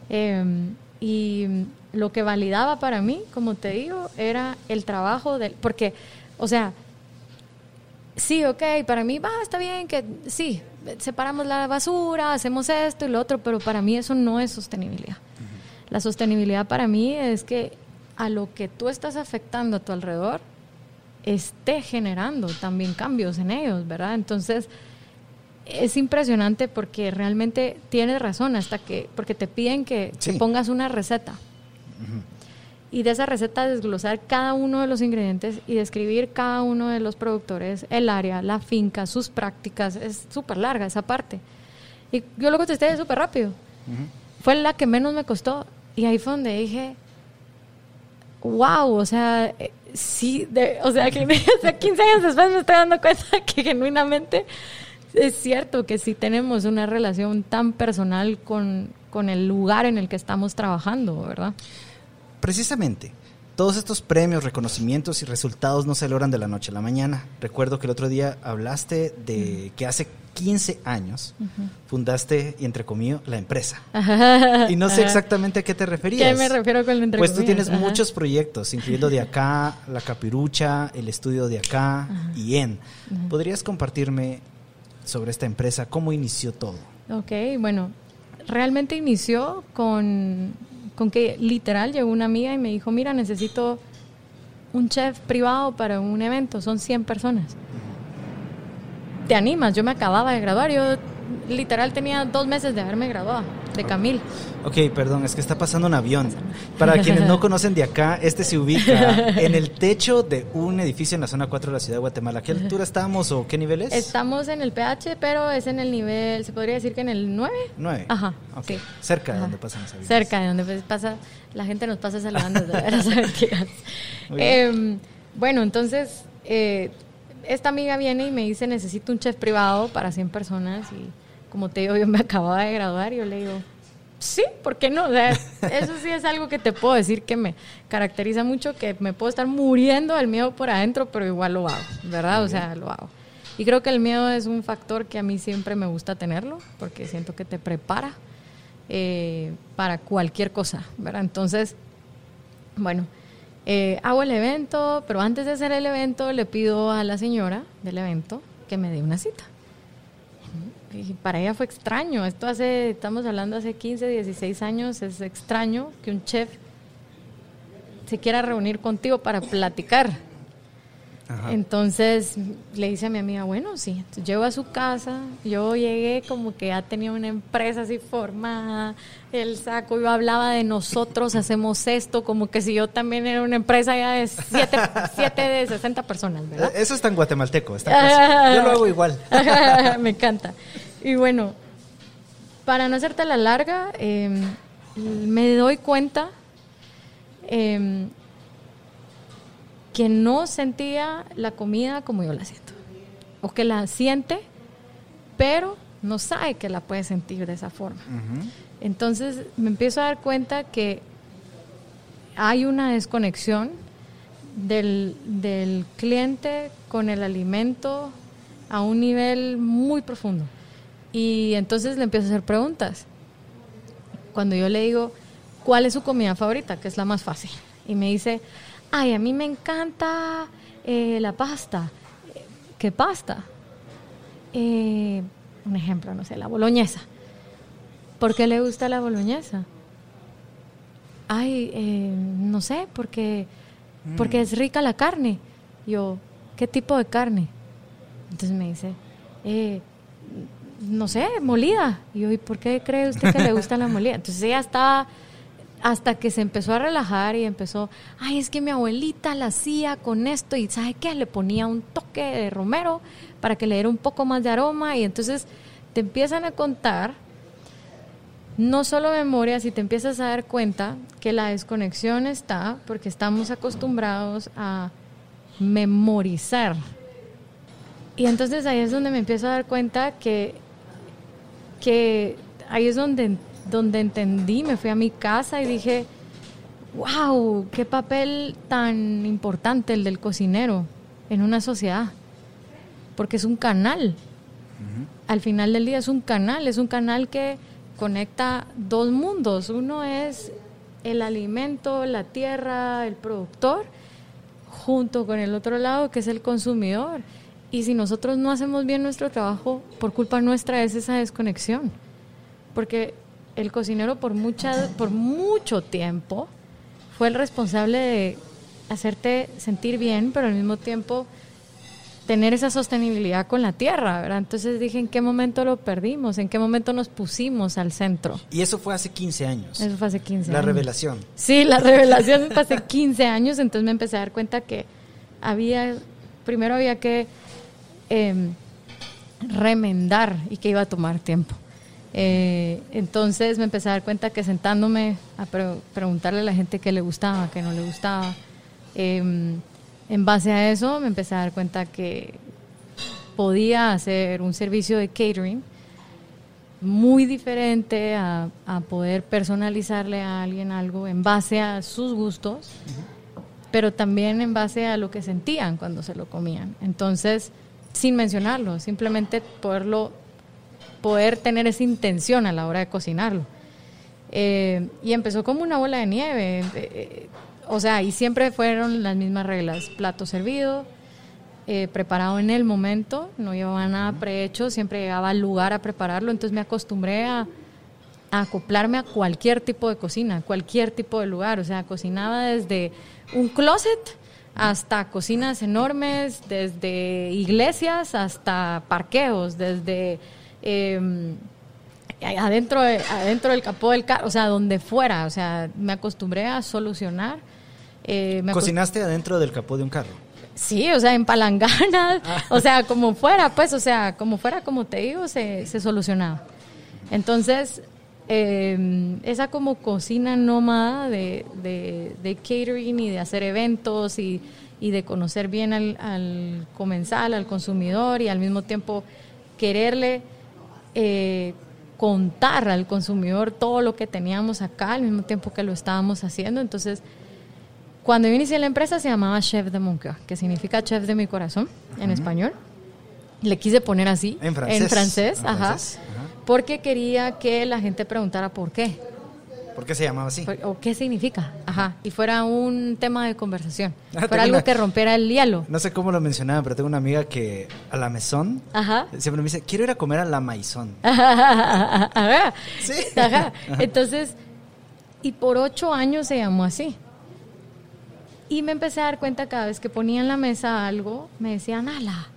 Em, y lo que validaba para mí, como te digo, era el trabajo del... Porque, o sea, sí, ok, para mí, va, está bien que sí, separamos la basura, hacemos esto y lo otro, pero para mí eso no es sostenibilidad. La sostenibilidad para mí es que a lo que tú estás afectando a tu alrededor, esté generando también cambios en ellos, ¿verdad? Entonces, es impresionante porque realmente tienes razón, hasta que, porque te piden que, pongas una receta. Y de esa receta desglosar cada uno de los ingredientes y describir cada uno de los productores, el área, la finca, sus prácticas. Es súper larga esa parte. Y yo lo contesté súper rápido. Fue la que menos me costó. Y ahí fue donde dije, wow, o sea, sí, o sea, que 15 años después me estoy dando cuenta que genuinamente es cierto que sí tenemos una relación tan personal con, con el lugar en el que estamos trabajando, ¿verdad? Precisamente. Todos estos premios, reconocimientos y resultados no se logran de la noche a la mañana. Recuerdo que el otro día hablaste de que hace 15 años fundaste, y entre comillas, la empresa. y no sé exactamente a qué te referías. ¿Qué me refiero con el entre Pues tú tienes muchos proyectos, incluyendo de acá, la capirucha, el estudio de acá y en. ¿Podrías compartirme sobre esta empresa? ¿Cómo inició todo? Ok, bueno, realmente inició con con que literal llegó una amiga y me dijo, mira, necesito un chef privado para un evento, son 100 personas. ¿Te animas? Yo me acababa de graduar, yo literal tenía dos meses de haberme graduado de Camil. Ok, perdón, es que está pasando un avión. Para quienes no conocen de acá, este se ubica en el techo de un edificio en la zona 4 de la ciudad de Guatemala. ¿Qué altura estamos o qué nivel es? Estamos en el PH, pero es en el nivel, se podría decir que en el 9. 9. Ajá. Sí. Cerca de donde pasan los aviones. Cerca de donde pasa, la gente nos pasa saludando de veras, eh, bueno, entonces, eh, esta amiga viene y me dice, necesito un chef privado para 100 personas y como te digo, yo me acababa de graduar y yo le digo, sí, ¿por qué no? eso sí es algo que te puedo decir que me caracteriza mucho, que me puedo estar muriendo del miedo por adentro, pero igual lo hago, ¿verdad? o sea, lo hago. Y creo que el miedo es un factor que a mí siempre me gusta tenerlo, porque siento que te prepara eh, para cualquier cosa, ¿verdad? Entonces, bueno, eh, hago el evento, pero antes de hacer el evento le pido a la señora del evento que me dé una cita y para ella fue extraño. Esto hace, estamos hablando hace 15, 16 años, es extraño que un chef se quiera reunir contigo para platicar. Entonces le dice a mi amiga, bueno, sí, llego a su casa, yo llegué como que ya tenía una empresa así formada, el saco, yo hablaba de nosotros, hacemos esto, como que si yo también era una empresa ya de 7 de 60 personas, ¿verdad? Eso está en guatemalteco, está yo lo hago igual. Me encanta. Y bueno, para no hacerte la larga, em, me doy cuenta em, que no sentía la comida como yo la siento. O que la siente, pero no sabe que la puede sentir de esa forma. Entonces me empiezo a dar cuenta que hay una desconexión del, del cliente con el alimento a un nivel muy profundo. Y entonces le empiezo a hacer preguntas. Cuando yo le digo, ¿cuál es su comida favorita? Que es la más fácil. Y me dice, ay, a mí me encanta eh, la pasta. ¿Qué pasta? Eh, un ejemplo, no sé, la boloñesa. ¿Por qué le gusta la boloñesa? Ay, eh, no sé, porque, porque es rica la carne. Yo, ¿qué tipo de carne? Entonces me dice, eh, no sé, molida. Y yo, ¿y por qué cree usted que le gusta la molida? Entonces ella estaba, hasta que se empezó a relajar y empezó, ay, es que mi abuelita la hacía con esto y ¿sabe qué? Le ponía un toque de romero para que le diera un poco más de aroma y entonces te empiezan a contar no solo memorias y te empiezas a dar cuenta que la desconexión está porque estamos acostumbrados a memorizar. Y entonces ahí es donde me empiezo a dar cuenta que que ahí es donde, donde entendí, me fui a mi casa y dije, wow, qué papel tan importante el del cocinero en una sociedad, porque es un canal. Al final del día es un canal, es un canal que conecta dos mundos. Uno es el alimento, la tierra, el productor, junto con el otro lado que es el consumidor. Y si nosotros no hacemos bien nuestro trabajo, por culpa nuestra es esa desconexión. Porque el cocinero por, mucha, por mucho tiempo fue el responsable de hacerte sentir bien, pero al mismo tiempo tener esa sostenibilidad con la tierra, ¿verdad? Entonces dije, ¿en qué momento lo perdimos? ¿En qué momento nos pusimos al centro? Y eso fue hace 15 años. Eso fue hace 15 la años. La revelación. Sí, la revelación fue hace 15 años, entonces me empecé a dar cuenta que había, primero había que Em, remendar y que iba a tomar tiempo. Eh, entonces me empecé a dar cuenta que sentándome a preguntarle a la gente qué le gustaba, qué no le gustaba, em, en base a eso me empecé a dar cuenta que podía hacer un servicio de catering muy diferente a, poder personalizarle a alguien algo en base a sus gustos, pero también en base a lo que sentían cuando se lo comían. Entonces, sin mencionarlo, simplemente poderlo, poder tener esa intención a la hora de cocinarlo. Eh, y empezó como una bola de nieve. Eh, eh, o sea, y siempre fueron las mismas reglas. Plato servido, eh, preparado en el momento, no llevaba nada prehecho, siempre llegaba al lugar a prepararlo, entonces me acostumbré a, acoplarme a cualquier tipo de cocina, cualquier tipo de lugar, o sea, cocinaba desde un closet hasta cocinas enormes, desde iglesias hasta parqueos, desde em, adentro, adentro del capó del carro, o sea, donde fuera, o sea, me acostumbré a solucionar. Eh, ¿Cocinaste adentro del capó de un carro? Sí, o sea, en palanganas, ah. o sea, como fuera, pues, o sea, como fuera, como te digo, se, se solucionaba. Entonces, eh, esa como cocina nómada de, de, catering y de hacer eventos y, y de conocer bien al, al, comensal, al consumidor y al mismo tiempo quererle eh, contar al consumidor todo lo que teníamos acá al mismo tiempo que lo estábamos haciendo. Entonces, cuando yo inicié la empresa se llamaba Chef de Mon que significa chef de mi corazón en español. Le quise poner así. En francés. En francés, ajá, Porque quería que la gente preguntara por qué. ¿Por qué se llamaba así? O qué significa, ajá. Y fuera un tema de conversación. Ah, fuera algo que rompiera el hielo. No sé cómo lo mencionaba, pero tengo una amiga que a la mesón ajá. siempre me dice, quiero ir a comer a la maizón. Ajá. Sí. Ajá. Entonces, y por ocho años se llamó así. Y me empecé a dar cuenta cada vez que ponía en la mesa algo, me decían, ala,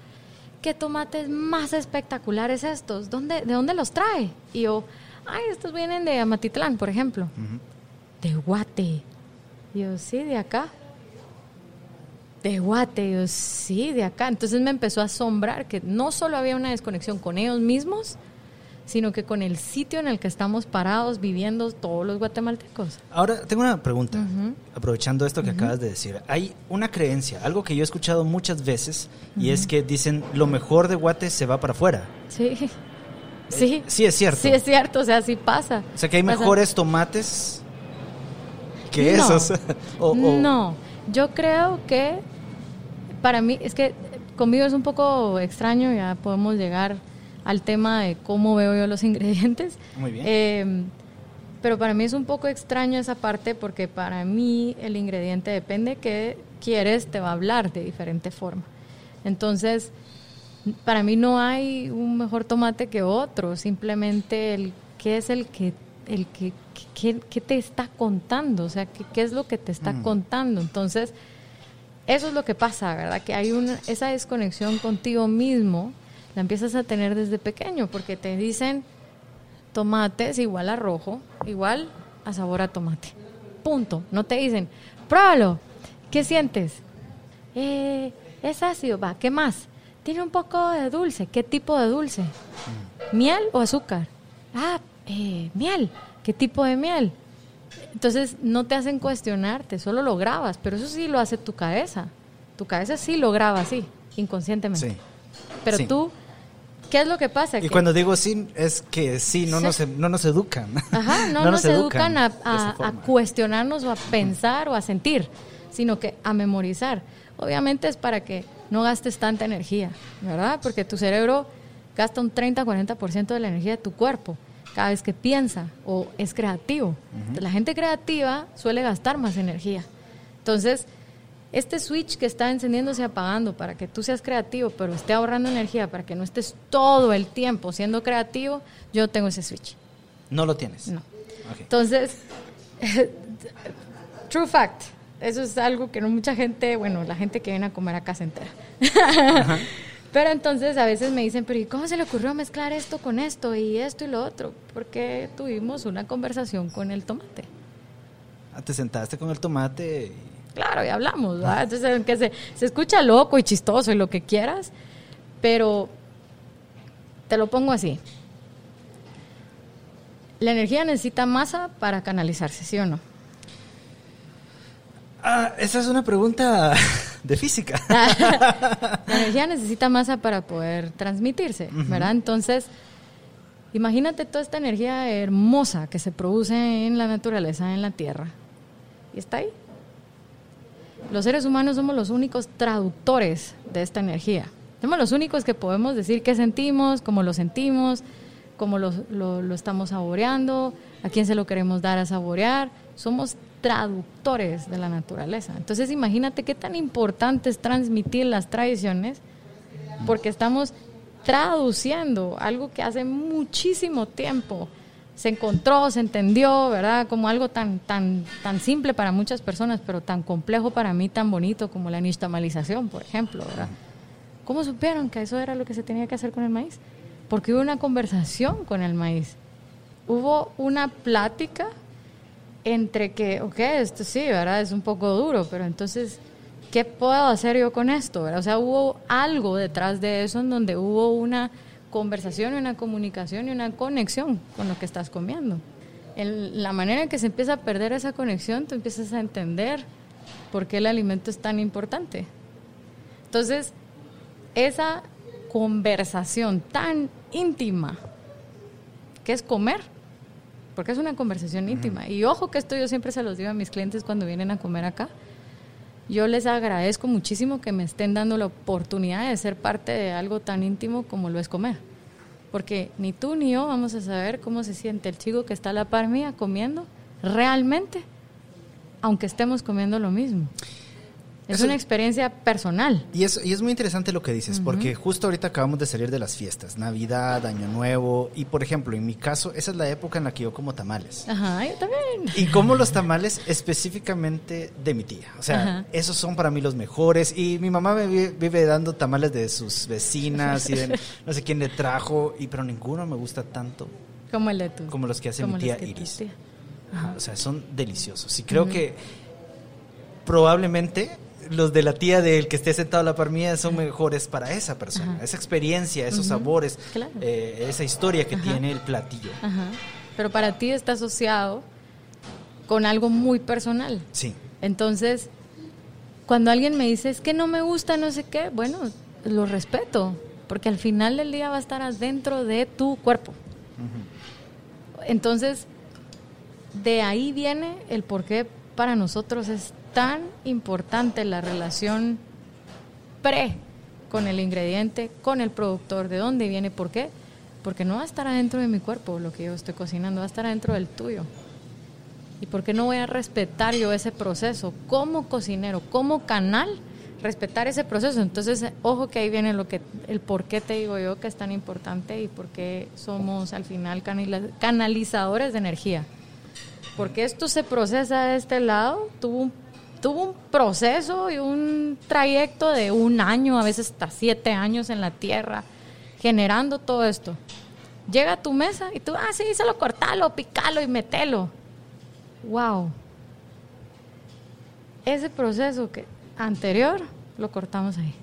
¿qué tomates más espectaculares estos? ¿Dónde, ¿De dónde los trae? Y yo, ay, estos vienen de Amatitlán, por ejemplo. De Guate. Yo, sí, de acá. De Guate. yo, sí, de acá. Entonces me empezó a asombrar que no solo había una desconexión con ellos mismos, sino que con el sitio en el que estamos parados viviendo todos los guatemaltecos. Ahora, tengo una pregunta, aprovechando esto que acabas de decir. Hay una creencia, algo que yo he escuchado muchas veces, y es que dicen, lo mejor de Guate se va para afuera. Sí. Eh, sí. sí, es cierto. Sí, es cierto, o sea, sí pasa. O sea, que hay mejores tomates que esos. No, yo creo que para mí, es que conmigo es un poco extraño, ya podemos llegar al tema de cómo veo yo los ingredientes. Muy bien. Em, pero para mí es un poco extraño esa parte porque para mí el ingrediente depende que quieres, te va a hablar de diferente forma. Entonces, para mí no hay un mejor tomate que otro, simplemente el qué es el que el que, te está contando, o sea, qué, es lo que te está mm. contando. Entonces, eso es lo que pasa, ¿verdad? Que hay una, esa desconexión contigo mismo la empiezas a tener desde pequeño, porque te dicen tomates igual a rojo, igual a sabor a tomate. Punto. No te dicen, pruébalo. ¿Qué sientes? Eh, es ácido, va. ¿Qué más? Tiene un poco de dulce. ¿Qué tipo de dulce? ¿Miel o azúcar? Ah, eh, miel. ¿Qué tipo de miel? Entonces no te hacen cuestionarte, solo lo grabas, pero eso sí lo hace tu cabeza. Tu cabeza sí lo graba así, inconscientemente. Sí. Pero tú ¿Qué es lo que pasa? Y cuando digo sí, es que sí, no, Nos, no nos educan. Ajá, no, nos, educan, a, a, cuestionarnos o a pensar o a sentir, sino que a memorizar. Obviamente es para que no gastes tanta energía, ¿verdad? Porque tu cerebro gasta un 30-40% de la energía de tu cuerpo cada vez que piensa o es creativo. La gente creativa suele gastar más energía. Entonces, este switch que está encendiéndose y apagando para que tú seas creativo, pero esté ahorrando energía para que no estés todo el tiempo siendo creativo, yo tengo ese switch. ¿No lo tienes? No. Entonces, true fact. Eso es algo que no mucha gente, bueno, la gente que viene a comer acá se entera. Pero entonces a veces me dicen, pero ¿y cómo se le ocurrió mezclar esto con esto y esto y lo otro? Porque tuvimos una conversación con el tomate. Ah, te sentaste con el tomate y claro, y hablamos, Entonces, aunque se, se escucha loco y chistoso y lo que quieras, pero te lo pongo así. La energía necesita masa para canalizarse, ¿sí o no? Ah, esa es una pregunta de física. la energía necesita masa para poder transmitirse, ¿verdad? Entonces, imagínate toda esta energía hermosa que se produce en la naturaleza, en la Tierra, y está ahí. Los seres humanos somos los únicos traductores de esta energía. Somos los únicos que podemos decir qué sentimos, cómo lo sentimos, cómo lo, lo estamos saboreando, a quién se lo queremos dar a saborear. Somos traductores de la naturaleza. Entonces imagínate qué tan importante es transmitir las tradiciones, porque estamos traduciendo algo que hace muchísimo tiempo se encontró, se entendió, ¿verdad? Como algo tan, tan, tan simple para muchas personas, pero tan complejo para mí, tan bonito como la nixtamalización, por ejemplo, ¿verdad? ¿Cómo supieron que eso era lo que se tenía que hacer con el maíz? Porque hubo una conversación con el maíz. Hubo una plática entre que, ok, esto sí, ¿verdad? Es un poco duro, pero entonces, ¿qué puedo hacer yo con esto? ¿verdad? O sea, hubo algo detrás de eso en donde hubo una conversación una comunicación y una conexión con lo que estás comiendo. En la manera en que se empieza a perder esa conexión, tú empiezas a entender por qué el alimento es tan importante. Entonces, esa conversación tan íntima que es comer, porque es una conversación íntima. Y ojo que esto yo siempre se los digo a mis clientes cuando vienen a comer acá. Yo les agradezco muchísimo que me estén dando la oportunidad de ser parte de algo tan íntimo como lo es comer. Porque ni tú ni yo vamos a saber cómo se siente el chico que está a la par mía comiendo realmente, aunque estemos comiendo lo mismo. Es una experiencia personal. Y es, y es muy interesante lo que dices, porque justo ahorita acabamos de salir de las fiestas, Navidad, Año Nuevo, y por ejemplo, en mi caso, esa es la época en la que yo como tamales. Ajá, yo también. Y como los tamales específicamente de mi tía. O sea, esos son para mí los mejores. Y mi mamá me vive, dando tamales de sus vecinas y de no sé quién le trajo, y pero ninguno me gusta tanto. Como el de tu. Como los que hace mi tía Iris. O sea, son deliciosos. Y creo que probablemente los de la tía del que esté sentado a la par mía son mejores para esa persona, esa experiencia, esos sabores, eh, esa historia que tiene el platillo. Pero para ti está asociado con algo muy personal. Sí. Entonces, cuando alguien me dice, es que no me gusta, no sé qué, bueno, lo respeto, porque al final del día va a estar adentro de tu cuerpo. Entonces, de ahí viene el por qué para nosotros es tan importante la relación pre con el ingrediente, con el productor, de dónde viene, por qué. Porque no va a estar adentro de mi cuerpo lo que yo estoy cocinando, va a estar adentro del tuyo. ¿Y por qué no voy a respetar yo ese proceso como cocinero, como canal? respetar ese proceso. Entonces, ojo que ahí viene lo que el por qué te digo yo que es tan importante y por qué somos al final canalizadores de energía. Porque esto se procesa de este lado, tuvo un proceso y un trayecto de un año, a veces hasta siete años en la tierra, generando todo esto. Llega a tu mesa y tú, ah, sí, solo cortalo, picalo y metelo. Wow. Ese proceso que anterior lo cortamos ahí,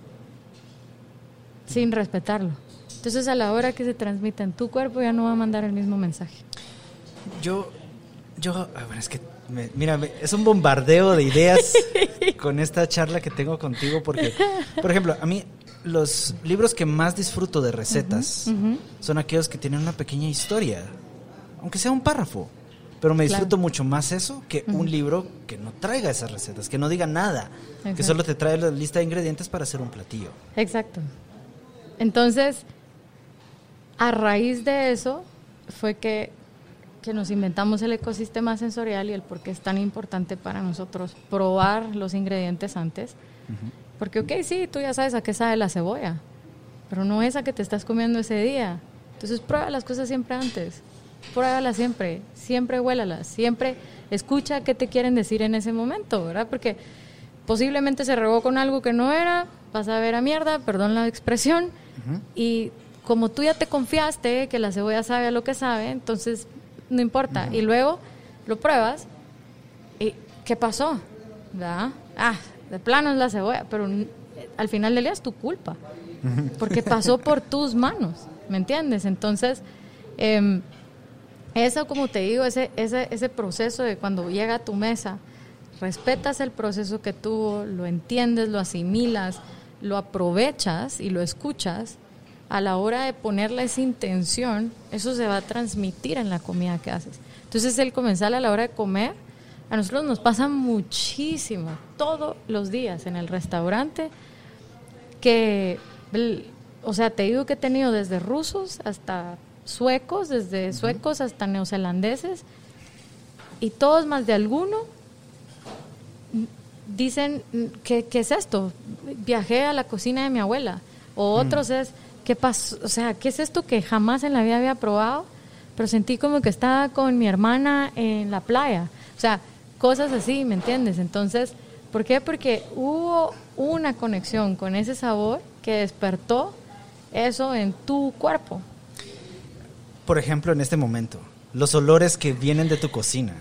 sin respetarlo. Entonces a la hora que se transmite en tu cuerpo ya no va a mandar el mismo mensaje. Yo, yo, es que mira, es un bombardeo de ideas con esta charla que tengo contigo porque, por ejemplo, a mí los libros que más disfruto de recetas son aquellos que tienen una pequeña historia, aunque sea un párrafo. Pero me disfruto mucho más eso que un libro que no traiga esas recetas, que no diga nada, que solo te trae la lista de ingredientes para hacer un platillo. Exacto. Entonces, a raíz de eso fue que que nos inventamos el ecosistema sensorial y el por qué es tan importante para nosotros probar los ingredientes antes. Porque, ok, sí, tú ya sabes a qué sabe la cebolla, pero no es a que te estás comiendo ese día. Entonces, prueba las cosas siempre antes. Pruébalas siempre, siempre huélalas, siempre escucha qué te quieren decir en ese momento, ¿verdad? Porque posiblemente se regó con algo que no era, vas a ver a mierda, perdón la expresión, y como tú ya te confiaste que la cebolla sabe a lo que sabe, entonces no importa. Y luego lo pruebas y ¿qué pasó? Ah, de plano es la cebolla, pero al final del día es tu culpa, porque pasó por tus manos, ¿me entiendes? Entonces, em, Eso, como te digo, ese, ese, ese proceso de cuando llega a tu mesa, respetas el proceso que tuvo, lo entiendes, lo asimilas, lo aprovechas y lo escuchas, a la hora de ponerle esa intención, eso se va a transmitir en la comida que haces. Entonces el comensal a la hora de comer, a nosotros nos pasa muchísimo, todos los días en el restaurante, que, o sea, te digo que he tenido desde rusos hasta suecos, desde suecos hasta neozelandeses, y todos más de alguno dicen, ¿qué, ¿qué, es esto? Viajé a la cocina de mi abuela. O mm. otros es, ¿qué pasó? O sea, ¿qué es esto que jamás en la vida había probado? Pero sentí como que estaba con mi hermana en la playa. O sea, cosas así, ¿me entiendes? Entonces, ¿por qué? Porque hubo una conexión con ese sabor que despertó eso en tu cuerpo. Por ejemplo, en este momento, los olores que vienen de tu cocina.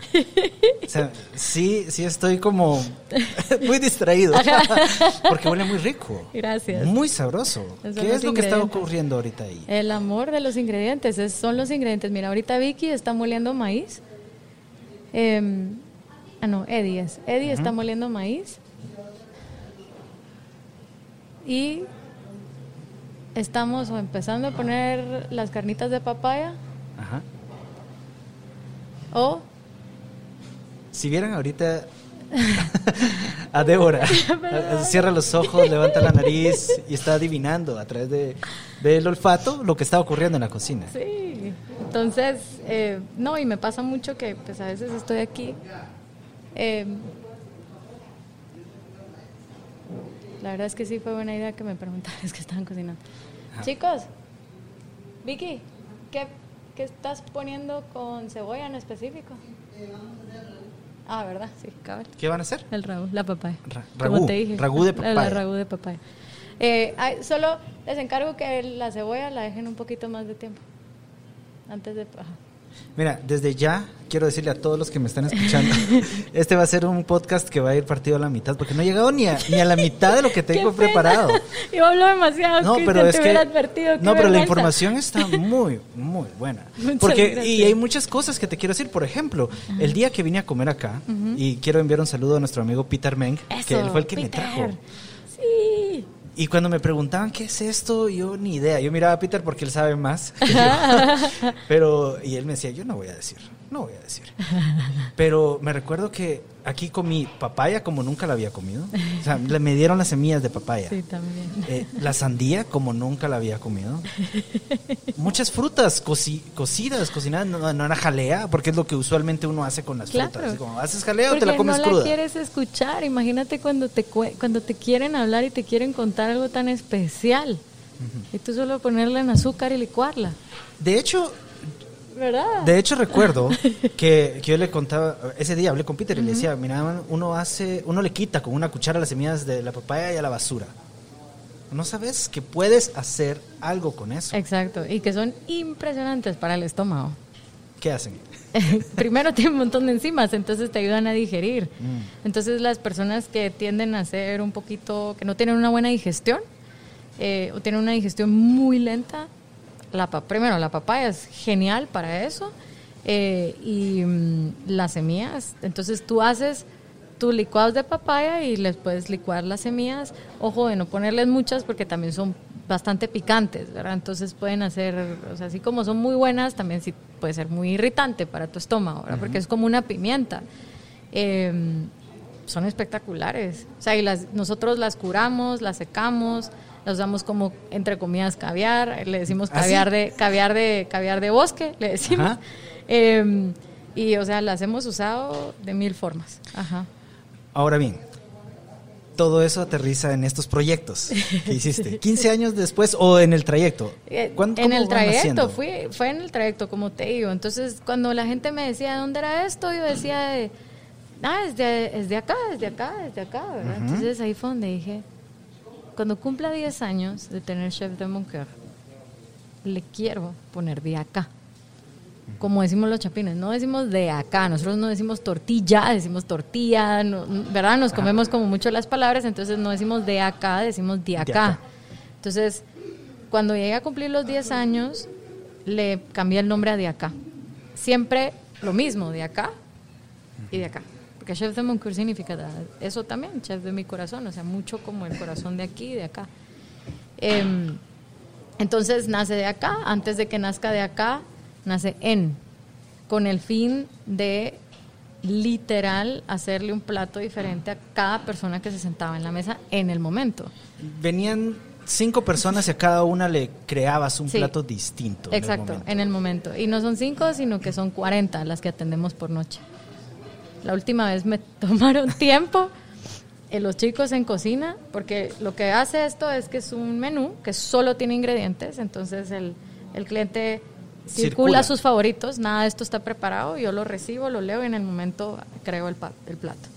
O sea, sí, sí estoy como muy distraído. Porque huele muy rico. Gracias. Muy sabroso. ¿Qué es lo que está ocurriendo ahorita ahí? El amor de los ingredientes. son los ingredientes. Mira, ahorita Vicky está moliendo maíz. Em, ah, no, Eddie es. Eddie está moliendo maíz. Y estamos empezando a poner las carnitas de papaya. O si vieran ahorita a Débora, cierra los ojos, levanta la nariz y está adivinando a través de, del olfato lo que está ocurriendo en la cocina. Sí, entonces, eh, no, y me pasa mucho que pues a veces estoy aquí. Eh, la verdad es que sí fue buena idea que me preguntaras que estaban cocinando. Chicos, Vicky, ¿qué, ¿qué estás poniendo con cebolla en específico? Ah, ¿verdad? Sí, cabal. ¿Qué van a hacer? El ragú, la papaya. ragú, te dije. Ragú de papaya. El ragú de papaya. Eh, solo les encargo que la cebolla la dejen un poquito más de tiempo. Antes de... Mira, desde ya quiero decirle a todos los que me están escuchando, este va a ser un podcast que va a ir partido a la mitad, porque no he llegado ni a, ni a la mitad de lo que tengo preparado. Yo hablo demasiado. No, pero es que, advertido, no, pero la información está muy, muy buena. porque y hay muchas cosas que te quiero decir. Por ejemplo, el día que vine a comer acá y quiero enviar un saludo a nuestro amigo Peter Meng, que él fue el que me trajo. Y cuando me preguntaban qué es esto, yo ni idea. Yo miraba a Peter porque él sabe más. Pero, y él me decía, yo no voy a decir, no voy a decir. Pero me recuerdo que aquí comí papaya como nunca la había comido. O sea, me dieron las semillas de papaya. Sí, también. Eh, la sandía como nunca la había comido. Muchas frutas cocidas, cocinadas, no, no, era jalea, porque es lo que usualmente uno hace con las frutas. como, ¿haces jalea o te la comes no cruda? la quieres escuchar. Imagínate cuando te, cuando te quieren hablar y te quieren contar algo tan especial. Y tú solo ponerla en azúcar y licuarla. De hecho, ¿verdad? De hecho recuerdo que, yo le contaba, ese día hablé con Peter y le decía, mira, uno hace, uno le quita con una cuchara las semillas de la papaya y a la basura. No sabes que puedes hacer algo con eso. Exacto, y que son impresionantes para el estómago. ¿Qué hacen? Primero tienen un montón de enzimas, entonces te ayudan a digerir. Mm. Entonces las personas que tienden a ser un poquito, que no tienen una buena digestión, eh, o tienen una digestión muy lenta, la, primero, la papaya es genial para eso. Eh, y mm, las semillas, entonces tú haces tus licuados de papaya y les puedes licuar las semillas. Ojo de no ponerles muchas porque también son bastante picantes, ¿verdad? Entonces pueden hacer, o sea, así como son muy buenas, también sí puede ser muy irritante para tu estómago, ¿verdad? Porque es como una pimienta. Em, son espectaculares. O sea, y las, nosotros las curamos, las secamos, las usamos como entre comidas caviar, le decimos ¿Ah, caviar de caviar de caviar de bosque, le decimos. Em, y o sea, las hemos usado de mil formas. Ajá. Ahora bien, todo eso aterriza en estos proyectos que hiciste. 15 años después o en el trayecto. Eh, en el trayecto, fue, fue en el trayecto, como te digo. Entonces, cuando la gente me decía, ¿dónde era esto? Yo decía, ah, es de, es de acá, es de acá, es de acá, Entonces ahí fue donde dije, cuando cumpla 10 años de tener Chef de Moncoeur, le quiero poner de acá. Como decimos los chapines, no decimos de acá, nosotros no decimos tortilla, decimos tortilla, ¿verdad? Nos comemos como mucho las palabras, entonces no decimos de acá, decimos de acá. Entonces, cuando llegue a cumplir los 10 años, le cambié el nombre a de acá. siempre lo mismo, de acá y de acá. Porque chef de Moncur significa eso también, chef de mi corazón, o sea, mucho como el corazón de aquí y de acá. Em, entonces nace de acá, antes de que nazca de acá, nace en, con el fin de literal hacerle un plato diferente a cada persona que se sentaba en la mesa en el momento. Venían cinco personas y a cada una le creabas un plato distinto. Exacto, en el, momento. Y no son cinco, sino que son 40 las que atendemos por noche. La última vez me tomaron tiempo eh, los chicos en cocina, porque lo que hace esto es que es un menú que solo tiene ingredientes, entonces el, el cliente circula, sus favoritos, nada de esto está preparado, yo lo recibo, lo leo y en el momento creo el, el plato.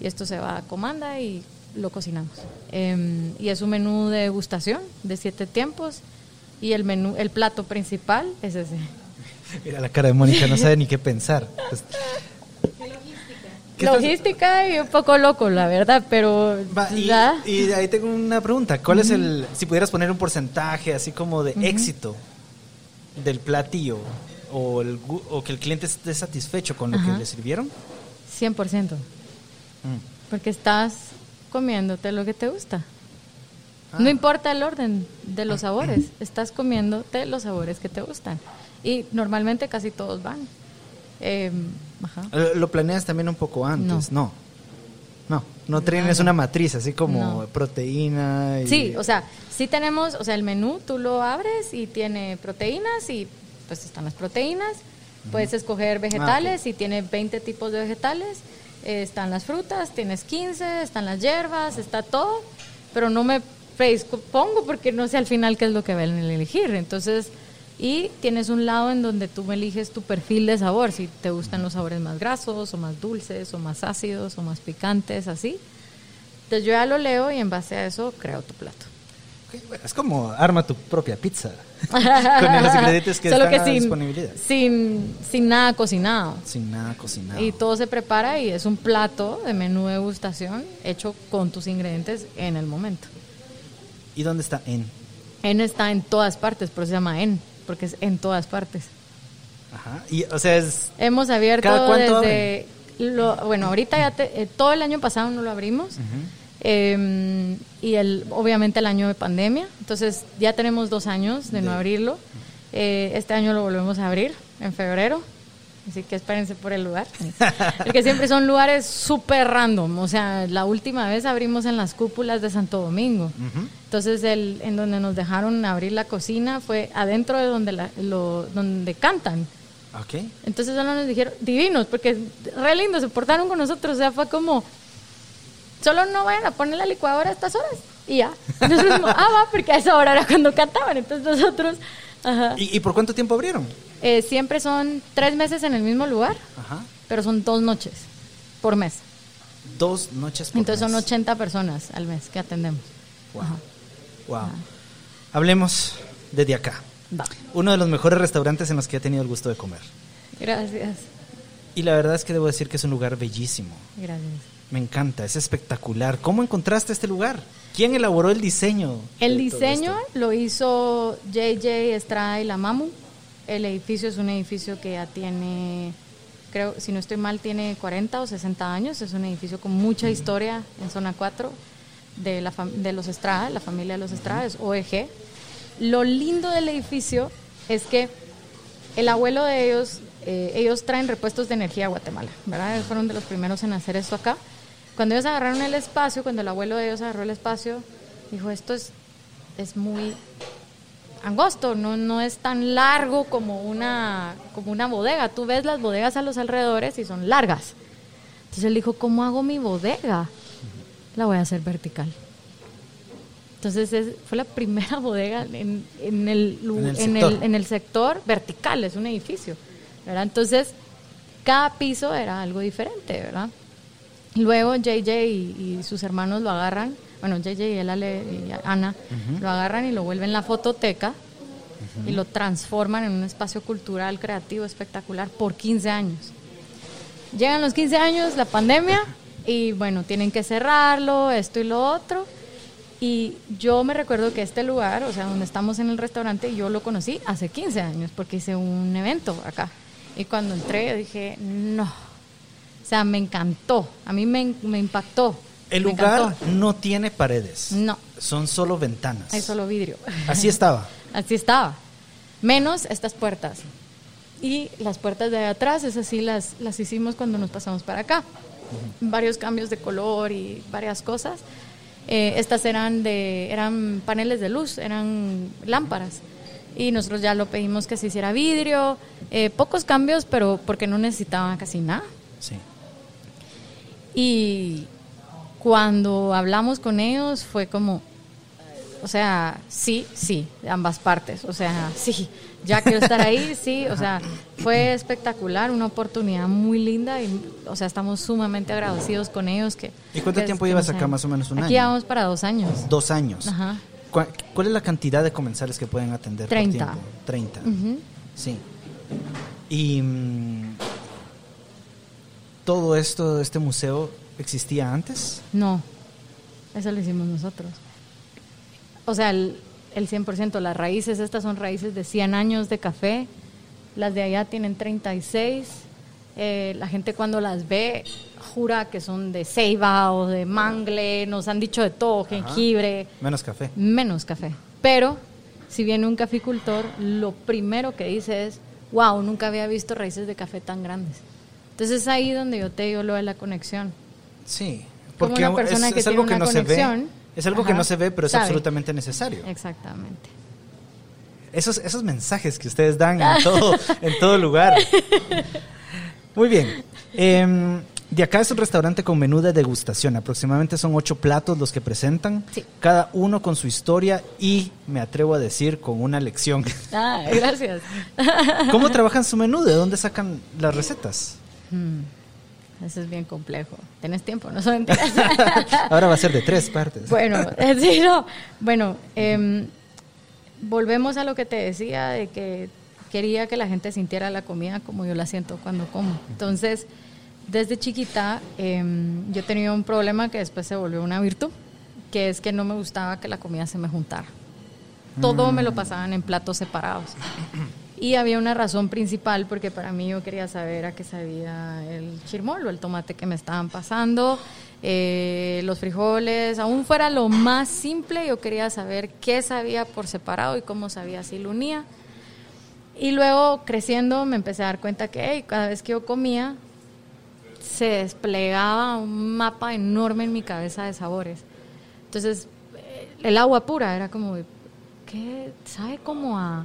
Y esto se va a comanda y lo cocinamos. Em, y es un menú de degustación de siete tiempos y el menú, el plato principal es ese. Mira la cara de Mónica, no sabe ni qué pensar. logística y un poco loco, la verdad, pero... y, ahí tengo una pregunta. ¿Cuál es el, si pudieras poner un porcentaje así como de éxito del platillo o, el, o que el cliente esté satisfecho con lo que le sirvieron? 100%. Mm. Porque estás comiéndote lo que te gusta. No ah. importa el orden de los sabores, estás comiéndote los sabores que te gustan. Y normalmente casi todos van. Em, eh, ¿Lo planeas también un poco antes? No. No, no, tienes una matriz así como proteína. Sí, o sea, sí tenemos, o sea, el menú tú lo abres y tiene proteínas y pues están las proteínas. Puedes escoger vegetales ah, y tiene 20 tipos de vegetales. Eh, están las frutas, tienes 15, están las hierbas, está todo. Pero no me pongo porque no sé al final qué es lo que van a elegir. Entonces, y tienes un lado en donde tú eliges tu perfil de sabor, si te gustan los sabores más grasos o más dulces o más ácidos o más picantes, así. Entonces yo ya lo leo y en base a eso creo tu plato. es como arma tu propia pizza con los ingredientes que están sin, disponibilidad. Sin, sin nada cocinado. Sin nada cocinado. Y todo se prepara y es un plato de menú de degustación hecho con tus ingredientes en el momento. ¿Y dónde está En? En está en todas partes, pero se llama En porque es en todas partes. Ajá. Y, o sea, es. Hemos abierto desde. Lo, bueno, ahorita ya eh, todo el año pasado no lo abrimos. Em, y el, obviamente el año de pandemia. Entonces ya tenemos dos años de no abrirlo. Eh, este año lo volvemos a abrir en febrero. Así que espérense por el lugar. Porque siempre son lugares súper random. O sea, la última vez abrimos en las cúpulas de Santo Domingo. Entonces, el, en donde nos dejaron abrir la cocina fue adentro de donde, la, lo, donde cantan. Okay. Entonces solo nos dijeron, divinos, porque re lindo, se portaron con nosotros. O sea, fue como, solo no vayan a poner la licuadora a estas horas. Y ya. Entonces, ah, va, porque a esa hora era cuando cantaban. Entonces nosotros... Ajá. ¿Y por cuánto tiempo abrieron? Eh, siempre son tres meses en el mismo lugar, pero son dos noches por mes. Dos noches por Entonces son 80 personas al mes que atendemos. Wow. Wow. Hablemos de acá. Uno de los mejores restaurantes en los que he tenido el gusto de comer. Gracias. Y la verdad es que debo decir que es un lugar bellísimo. Gracias. Me encanta, es espectacular. ¿Cómo encontraste este lugar? ¿Quién elaboró el diseño? El diseño lo hizo JJ Estrada y la Mamu. El edificio es un edificio que ya tiene, creo, si no estoy mal, tiene 40 o 60 años. Es un edificio con mucha historia en zona 4 de, la de los Estrada, la familia de los Estrada, es OEG. Lo lindo del edificio es que el abuelo de ellos, eh, ellos traen repuestos de energía a Guatemala, ¿verdad? Ellos fueron de los primeros en hacer esto acá. Cuando ellos agarraron el espacio, cuando el abuelo de ellos agarró el espacio, dijo, esto es, es muy angosto, no, no es tan largo como una, como una bodega. Tú ves las bodegas a los alrededores y son largas. Entonces él dijo, ¿cómo hago mi bodega? La voy a hacer vertical. Entonces fue la primera bodega en, en, el, en, el, sector vertical, es un edificio. ¿verdad? Entonces, cada piso era algo diferente, ¿verdad? Luego JJ y sus hermanos lo agarran bueno, JJ y, Ana, lo agarran y lo vuelven la fototeca y lo transforman en un espacio cultural, creativo, espectacular por 15 años. Llegan los 15 años, la pandemia, y bueno, tienen que cerrarlo, esto y lo otro. Y yo me recuerdo que este lugar, o sea, donde estamos en el restaurante, yo lo conocí hace 15 años porque hice un evento acá. Y cuando entré dije, no. O sea, me encantó. A mí me, me impactó. El Me lugar encantó. no tiene paredes. No. Son solo ventanas. Hay solo vidrio. Así estaba. Así estaba. Menos estas puertas. Y las puertas de atrás, esas sí las, las hicimos cuando nos pasamos para acá. Varios cambios de color y varias cosas. Eh, estas eran de eran paneles de luz, eran lámparas. Y nosotros ya lo pedimos que se hiciera vidrio. eh, pocos cambios, pero porque no necesitaban casi nada. Sí. Y cuando hablamos con ellos fue como, o sea, sí, sí, de ambas partes. O sea, sí, ya quiero estar ahí, sí. O sea, fue espectacular, una oportunidad muy linda y, o sea, estamos sumamente agradecidos con ellos. Que, ¿Y cuánto que- tiempo que llevas acá? Más o menos un Aquí año. vamos para dos años. Dos años. Ajá. ¿Cuál, cuál es la cantidad de comensales que pueden atender Treinta. por tiempo? 30. Ujú. Sí. Y mm, todo esto, este museo, existía antes. No, eso lo hicimos nosotros. O sea, el, el 100%, las raíces, estas son raíces de 100 años de café, las de allá tienen 36, eh, la gente cuando las ve jura que son de ceiba o de mangle, nos han dicho de todo, jengibre, Menos café. menos café. Pero si viene un caficultor, lo primero que dice es, wow, nunca había visto raíces de café tan grandes. Entonces es ahí donde yo te digo lo de la conexión. Sí. Como Porque una persona es, que es algo que no se ve. Es algo que no se ve, pero es sabe. absolutamente necesario. Exactamente. Esos, esos mensajes que ustedes dan en todo, en todo lugar. Muy bien. Em, de acá es un restaurante con menú de degustación. Aproximadamente son ocho platos los que presentan. Sí. Cada uno con su historia y, me atrevo a decir, con una lección. Ah, gracias. ¿Cómo trabajan su menú? ¿De dónde sacan las recetas? Hmm, Eso es bien complejo. ¿Tenés tiempo? No son. Ahora va a ser de tres partes. Bueno, eh, sí, no. Bueno, em, volvemos a lo que te decía de que quería que la gente sintiera la comida como yo la siento cuando como. Entonces, desde chiquita em, yo tenía un problema que después se volvió una virtud, que es que no me gustaba que la comida se me juntara. Todo me lo pasaban en platos separados. Y había una razón principal porque para mí yo quería saber a qué sabía el chirmol o el tomate que me estaban pasando, eh, los frijoles, aún fuera lo más simple, yo quería saber qué sabía por separado y cómo sabía si lo unía. Y luego creciendo me empecé a dar cuenta que cada vez que yo comía se desplegaba un mapa enorme en mi cabeza de sabores. Entonces, eh, el agua pura era como, ¿qué? ¿Sabe como a...?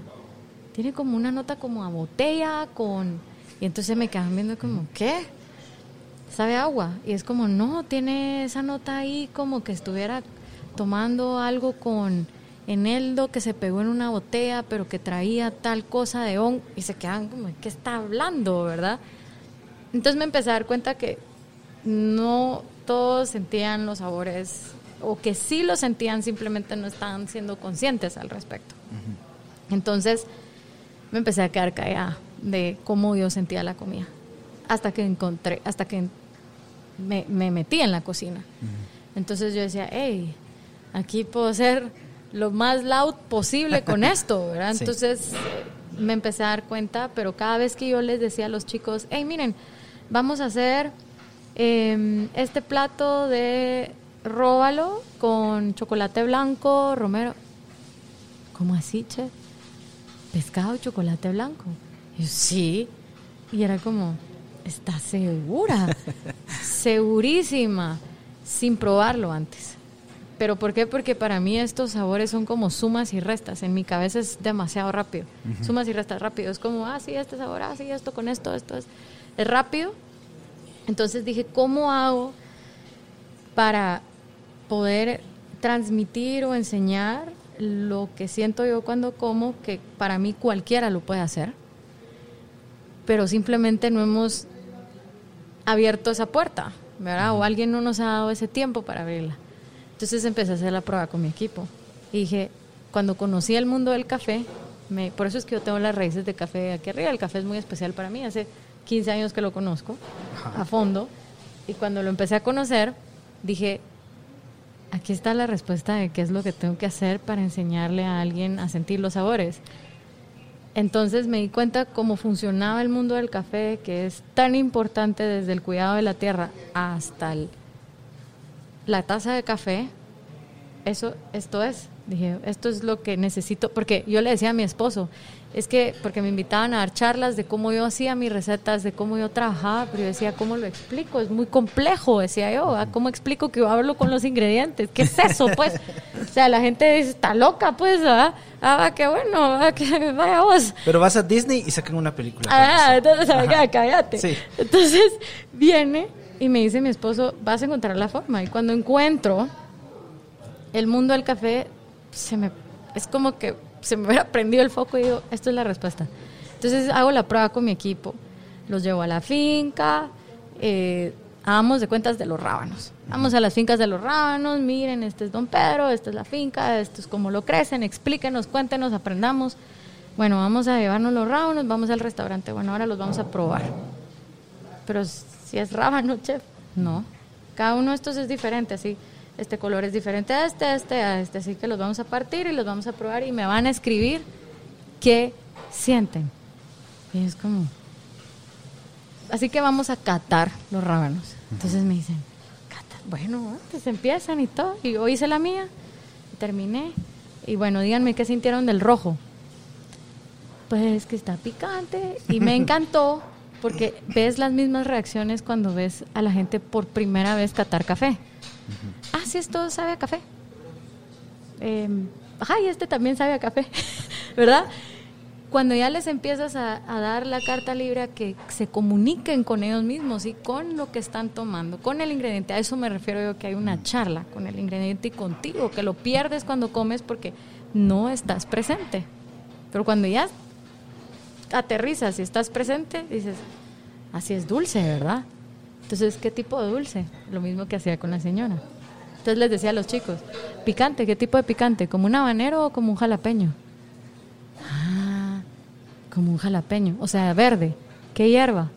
Tiene como una nota como a botella con... Y entonces me quedaban viendo como, ¿qué? ¿Sabe agua? Y es como, no, tiene esa nota ahí como que estuviera tomando algo con eneldo que se pegó en una botella, pero que traía tal cosa de on... Y se quedan como, ¿qué está hablando, verdad? Entonces me empecé a dar cuenta que no todos sentían los sabores, o que sí los sentían, simplemente no estaban siendo conscientes al respecto. Entonces me empecé a quedar callada de cómo yo sentía la comida. Hasta que encontré, hasta que me, me metí en la cocina. Entonces yo decía, hey, aquí puedo ser lo más loud posible con esto, ¿verdad? Sí. Entonces me empecé a dar cuenta, pero cada vez que yo les decía a los chicos, hey, miren, vamos a hacer eh, este plato de róbalo con chocolate blanco, romero. ¿Cómo así, chef? Pescado y chocolate blanco. Y yo, sí. Y era como, ¿estás segura? Segurísima, sin probarlo antes. ¿Pero por qué? Porque para mí estos sabores son como sumas y restas. En mi cabeza es demasiado rápido. Sumas y restas rápido. Es como, ah, sí, este sabor, ah, sí, esto con esto, esto es. Es rápido. Entonces dije, ¿cómo hago para poder transmitir o enseñar lo que siento yo cuando como, que para mí cualquiera lo puede hacer, pero simplemente no hemos abierto esa puerta, ¿verdad? O alguien no nos ha dado ese tiempo para abrirla. Entonces empecé a hacer la prueba con mi equipo. Y dije, cuando conocí el mundo del café, me, por eso es que yo tengo las raíces de café aquí arriba. El café es muy especial para mí. Hace 15 años que lo conozco a fondo. Y cuando lo empecé a conocer, dije, aquí está la respuesta de qué es lo que tengo que hacer para enseñarle a alguien a sentir los sabores. Entonces me di cuenta cómo funcionaba el mundo del café, que es tan importante desde el cuidado de la tierra hasta la taza de café. Eso, esto es. Dije, esto es lo que necesito, porque yo le decía a mi esposo, es que, porque me invitaban a dar charlas de cómo yo hacía mis recetas, de cómo yo trabajaba, pero yo decía, ¿cómo lo explico? Es muy complejo, decía yo. ¿cómo explico que yo hablo con los ingredientes? ¿Qué es eso, pues? O sea, la gente dice, está loca, pues, ¿ah? Ah, qué bueno, que vaya vos. Pero vas a Disney y sacan una película. Ah, entonces, acá, cállate. Sí. Entonces viene y me dice mi esposo, vas a encontrar la forma. Y cuando encuentro el mundo del café, se me, es como que se me hubiera prendido el foco y digo, esto es la respuesta. Entonces hago la prueba con mi equipo. Los llevo a la finca, eh, hagamos de cuentas de los rábanos. Vamos a las fincas de los rábanos, miren, este es don Pedro, esta es la finca, esto es cómo lo crecen, explíquenos, cuéntenos, aprendamos. Bueno, vamos a llevarnos los rábanos, vamos al restaurante. Bueno, ahora los vamos a probar. Pero si es rábano, chef, no. Cada uno de estos es diferente, así. Este color es diferente a este, a este, a este. Así que los vamos a partir y los vamos a probar y me van a escribir qué sienten. Y es como... Así que vamos a catar los rábanos. Entonces me dicen, cata, bueno, pues empiezan y todo. Y yo hice la mía, y terminé. Y bueno, díganme qué sintieron del rojo. Pues que está picante. Y me encantó porque ves las mismas reacciones cuando ves a la gente por primera vez catar café. Ah, sí, esto sabe a café. Eh, ajá, y este también sabe a café, ¿verdad? Cuando ya les empiezas a, a dar la carta libre a que se comuniquen con ellos mismos y con lo que están tomando, con el ingrediente, a eso me refiero yo que hay una charla con el ingrediente y contigo, que lo pierdes cuando comes porque no estás presente. Pero cuando ya aterrizas y estás presente, dices, así es dulce, ¿verdad? Entonces, ¿qué tipo de dulce? Lo mismo que hacía con la señora. Entonces les decía a los chicos, picante, ¿qué tipo de picante? ¿Como un habanero o como un jalapeño? Ah, como un jalapeño, o sea, verde. ¿Qué hierba?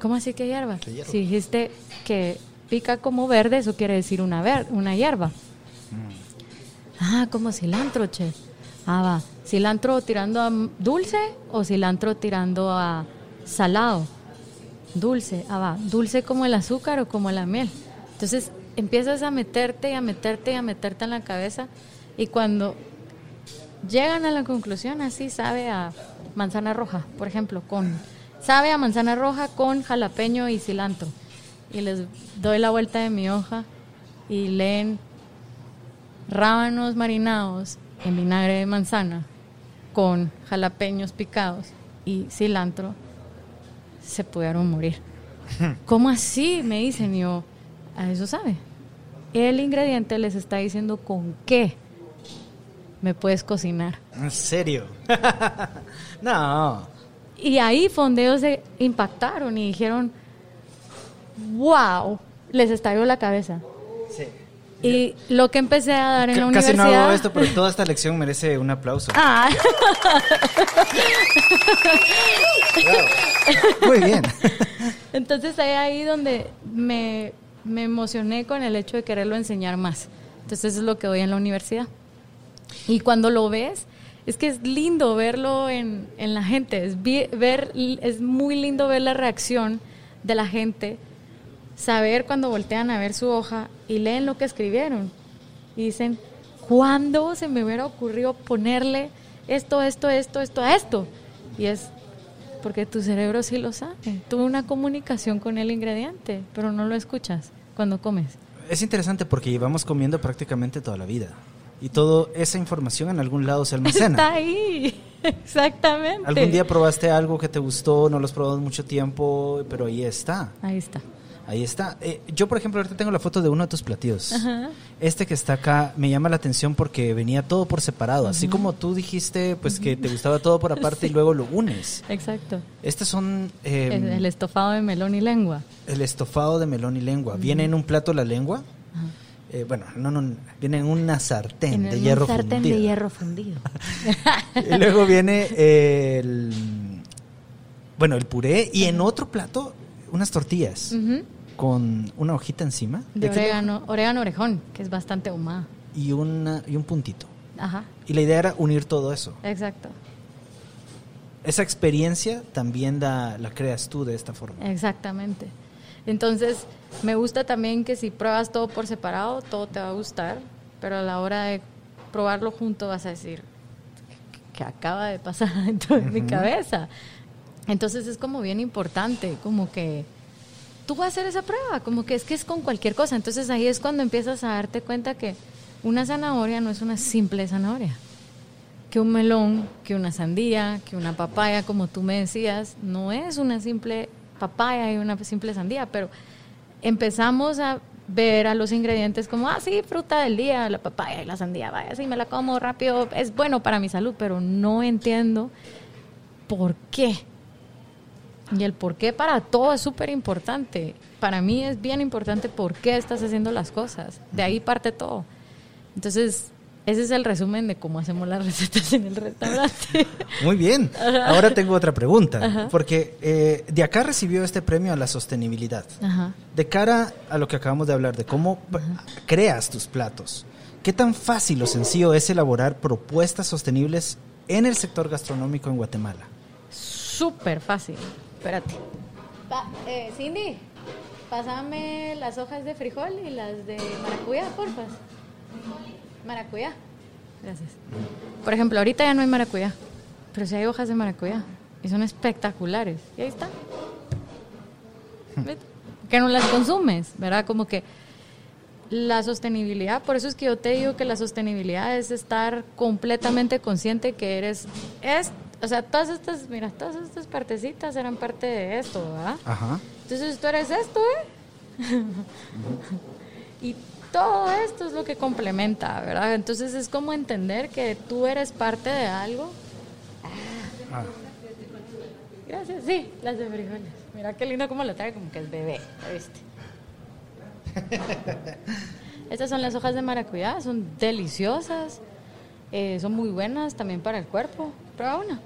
¿Cómo así que hierba? ¿Qué hierba? Si dijiste que pica como verde, eso quiere decir una, ver una hierba. Ah, como cilantro, che. Ah, va. ¿Cilantro tirando a dulce o cilantro tirando a salado? Dulce, ah, va. ¿Dulce como el azúcar o como la miel? Entonces empiezas a meterte y a meterte y a meterte en la cabeza y cuando llegan a la conclusión, así sabe a manzana roja, por ejemplo, con sabe a manzana roja con jalapeño y cilantro. Y les doy la vuelta de mi hoja y leen rábanos marinados en vinagre de manzana con jalapeños picados y cilantro, se pudieron morir. ¿Cómo así? Me dicen y yo, a eso sabe. El ingrediente les está diciendo con qué me puedes cocinar. ¿En serio? no. Y ahí ellos se impactaron y dijeron, wow, les estalló la cabeza. Y lo que empecé a dar en la C- Casi no universidad... hago esto, pero toda esta lección merece un aplauso. Ah, Muy bien. entonces ahí ahí donde me, me emocioné con el hecho de quererlo enseñar más. Entonces eso es lo que doy en la universidad. Y cuando lo ves, es que es lindo verlo en, en la gente. Es, vi- ver, es muy lindo ver la reacción de la gente. Saber cuando voltean a ver su hoja y leen lo que escribieron. Y dicen, ¿cuándo se me hubiera ocurrido ponerle esto, esto, esto, esto a esto? Y es porque tu cerebro sí lo sabe. Tuve una comunicación con el ingrediente, pero no lo escuchas cuando comes. Es interesante porque llevamos comiendo prácticamente toda la vida. Y toda esa información en algún lado se Está almacena. ahí, exactamente. Algún día probaste algo que te gustó, no lo has probado mucho tiempo, pero ahí está. Ahí está. Ahí está. Eh, yo, por ejemplo, ahorita tengo la foto de uno de tus platillos. Ajá. Este que está acá me llama la atención porque venía todo por separado. Así como tú dijiste, pues que te gustaba todo por aparte y luego lo unes. Exacto. Estos son eh, el, el estofado de melón y lengua. el estofado de melón y lengua. ¿Viene en un plato la lengua? Eh, bueno, no, no, viene en una sartén en de hierro sartén fundido. de hierro fundido. Y luego viene el, bueno, el puré y en otro plato unas tortillas Ujú. Con una hojita encima De orégano, orégano orejón, que es bastante ahumada. y una y un puntito. Ajá, Y la idea era unir todo eso. exacto. esa experiencia también da, la creas tú de esta forma. Exactamente. Entonces, me gusta también que si pruebas todo por separado, todo te va a gustar, pero a la hora de probarlo junto vas a decir, que acaba de pasar dentro de mi cabeza? Entonces es como bien importante, como que tú vas a hacer esa prueba, como que es que es con cualquier cosa. Entonces ahí es cuando empiezas a darte cuenta que una zanahoria no es una simple zanahoria, que un melón, que una sandía, que una papaya, como tú me decías, no es una simple papaya y una simple sandía, pero empezamos a ver a los ingredientes como, ah, sí, fruta del día, la papaya y la sandía, vaya, sí, me la como rápido, es bueno para mi salud, pero no entiendo por qué y el por qué para todo es súper importante. Para mí es bien importante por qué estás haciendo las cosas. De ahí parte todo. Entonces, ese es el resumen de cómo hacemos las recetas en el restaurante. Muy bien. Ahora tengo otra pregunta. Porque eh, de acá recibió este premio a la sostenibilidad. De cara a lo que acabamos de hablar, de cómo creas tus platos, ¿qué tan fácil o sencillo es elaborar propuestas sostenibles en el sector gastronómico en Guatemala? Súper fácil espérate. eh, Cindy, pásame las hojas de frijol y las de maracuyá, porfa. Maracuyá. Gracias. Por ejemplo, ahorita ya no hay maracuyá, pero sí hay hojas de maracuyá y son espectaculares. Y ahí está. Que no las consumes, ¿verdad? Como que la sostenibilidad, por eso es que yo te digo que la sostenibilidad es estar completamente consciente que eres, es o sea, todas estas, mira, todas estas partecitas eran parte de esto, ¿verdad? Ajá. Entonces tú eres esto, ¿eh? y todo esto es lo que complementa, ¿verdad? Entonces es como entender que tú eres parte de algo. Ah. Gracias, sí, las de frijoles. Mira qué lindo como lo trae, como que es bebé, ¿viste? Estas son las hojas de maracuyá, son deliciosas, eh, son muy buenas también para el cuerpo. Prueba una.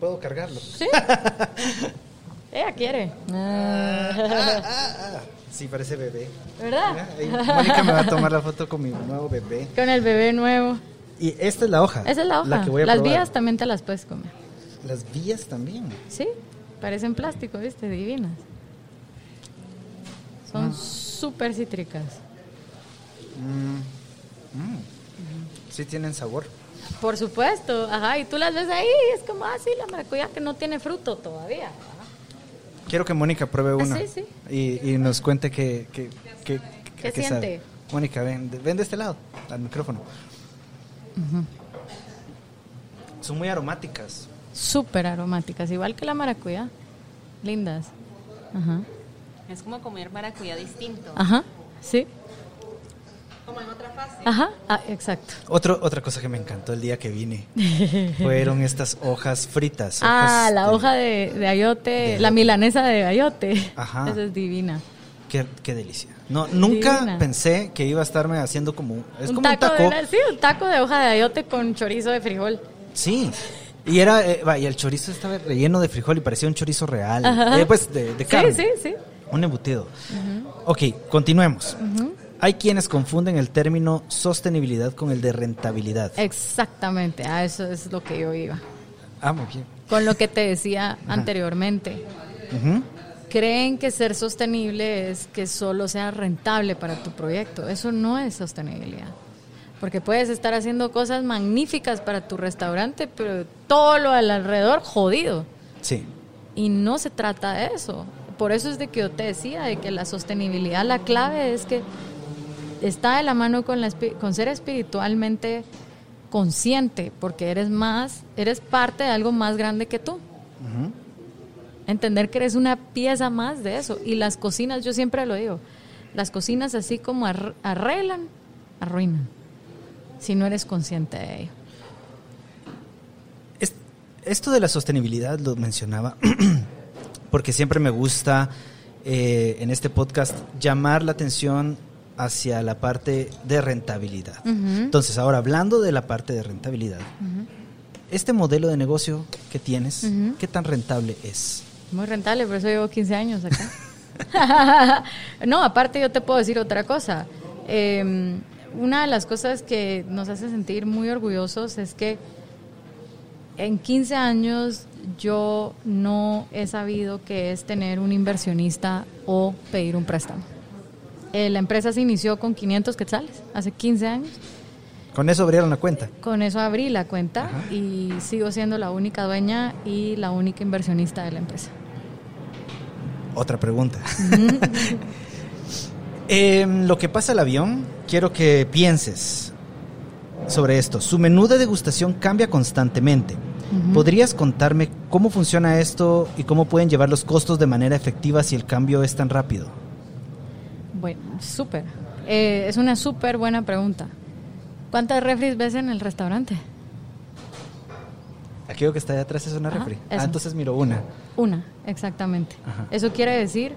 ¿Puedo cargarlo? Sí. Ella quiere. Ah, ah, ah, sí, parece bebé. ¿Verdad? Mónica me va a tomar la foto con mi nuevo bebé. Con el bebé nuevo. Y esta es la hoja. Esa es la hoja. las vías también te las puedes comer. Las vías también. Sí, parecen plástico, ¿viste? Divinas. Son súper cítricas. Mm. Mm. Sí tienen sabor. Por supuesto, ajá, y tú las ves ahí, es como, ah, sí, la maracuyá que no tiene fruto todavía. Quiero que Mónica pruebe ah, una Y, nos cuente qué, qué, qué, ¿Qué siente. Mónica, ven, ven de este lado, al micrófono. Son muy aromáticas. Súper aromáticas, igual que la maracuyá. Lindas. Ajá. Es como comer maracuyá distinto. Ajá, sí. Como en otra fase. Ajá, ah, exacto. Otro, otra cosa que me encantó el día que vine fueron estas hojas fritas. ah, la hoja de, ayote, la milanesa de ayote. Ajá. Esa es divina. Qué, qué delicia. No, nunca pensé que iba a estarme haciendo como... Es un como taco un taco. De, sí, un taco de hoja de ayote con chorizo de frijol. Sí. Y era, eh, y el chorizo estaba relleno de frijol y parecía un chorizo real. Eh, pues de, de, carne. Sí, sí, sí. Un embutido. Ok, continuemos. Hay quienes confunden el término sostenibilidad con el de rentabilidad. Exactamente, a eso es lo que yo iba. Ah, muy bien. Con lo que te decía anteriormente. Creen que ser sostenible es que solo sea rentable para tu proyecto. Eso no es sostenibilidad. Porque puedes estar haciendo cosas magníficas para tu restaurante, pero todo lo alrededor jodido. Sí. Y no se trata de eso. Por eso es de que yo te decía, de que la sostenibilidad, la clave es que está de la mano con, la, con ser espiritualmente consciente, porque eres más, eres parte de algo más grande que tú. Entender que eres una pieza más de eso. Y las cocinas, yo siempre lo digo, las cocinas así como arreglan, arruinan, si no eres consciente de ello. Esto de la sostenibilidad lo mencionaba porque siempre me gusta eh, en este podcast llamar la atención hacia la parte de rentabilidad. Entonces, ahora hablando de la parte de rentabilidad, este modelo de negocio que tienes, ¿qué tan rentable es? Muy rentable, por eso llevo 15 años acá. no, aparte yo te puedo decir otra cosa. Em, una de las cosas que nos hace sentir muy orgullosos es que En 15 años yo no he sabido qué es tener un inversionista o pedir un préstamo. Eh, la empresa se inició con 500 quetzales hace 15 años. Con eso abrieron la cuenta. Con eso abrí la cuenta y sigo siendo la única dueña y la única inversionista de la empresa. Otra pregunta. Em, lo que pasa al avión, quiero que pienses sobre esto. Su menú de degustación cambia constantemente. ¿Podrías contarme cómo funciona esto y cómo pueden llevar los costos de manera efectiva si el cambio es tan rápido? Bueno, súper. Eh, es una súper buena pregunta. ¿Cuántas refris ves en el restaurante? Aquello que está ahí atrás es una Ajá, refri. eso. Ah, entonces miro una. Una, exactamente. Ajá. Eso quiere decir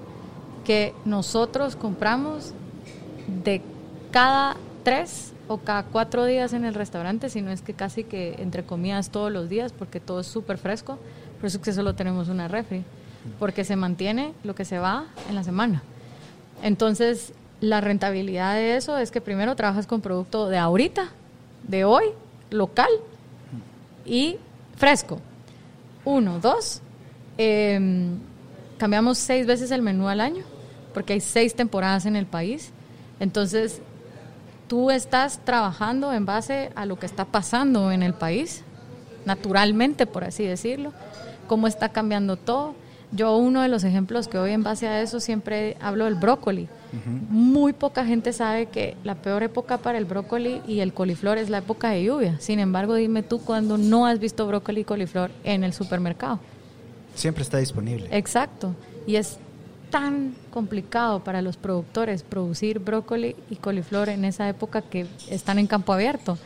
que nosotros compramos de cada tres o cada cuatro días en el restaurante, si no es que casi que entre comidas todos los días, porque todo es súper fresco. Por eso es que solo tenemos una refri, porque se mantiene lo que se va en la semana. Entonces, la rentabilidad de eso es que primero trabajas con producto de ahorita, de hoy, local y fresco. Uno, dos, eh, cambiamos seis veces el menú al año, porque hay seis temporadas en el país. Entonces, tú estás trabajando en base a lo que está pasando en el país, naturalmente, por así decirlo, cómo está cambiando todo. Yo uno de los ejemplos que hoy en base a eso siempre hablo del brócoli. Muy poca gente sabe que la peor época para el brócoli y el coliflor es la época de lluvia. Sin embargo, dime tú cuando no has visto brócoli y coliflor en el supermercado. Siempre está disponible. Exacto. Y es tan complicado para los productores producir brócoli y coliflor en esa época que están en campo abierto.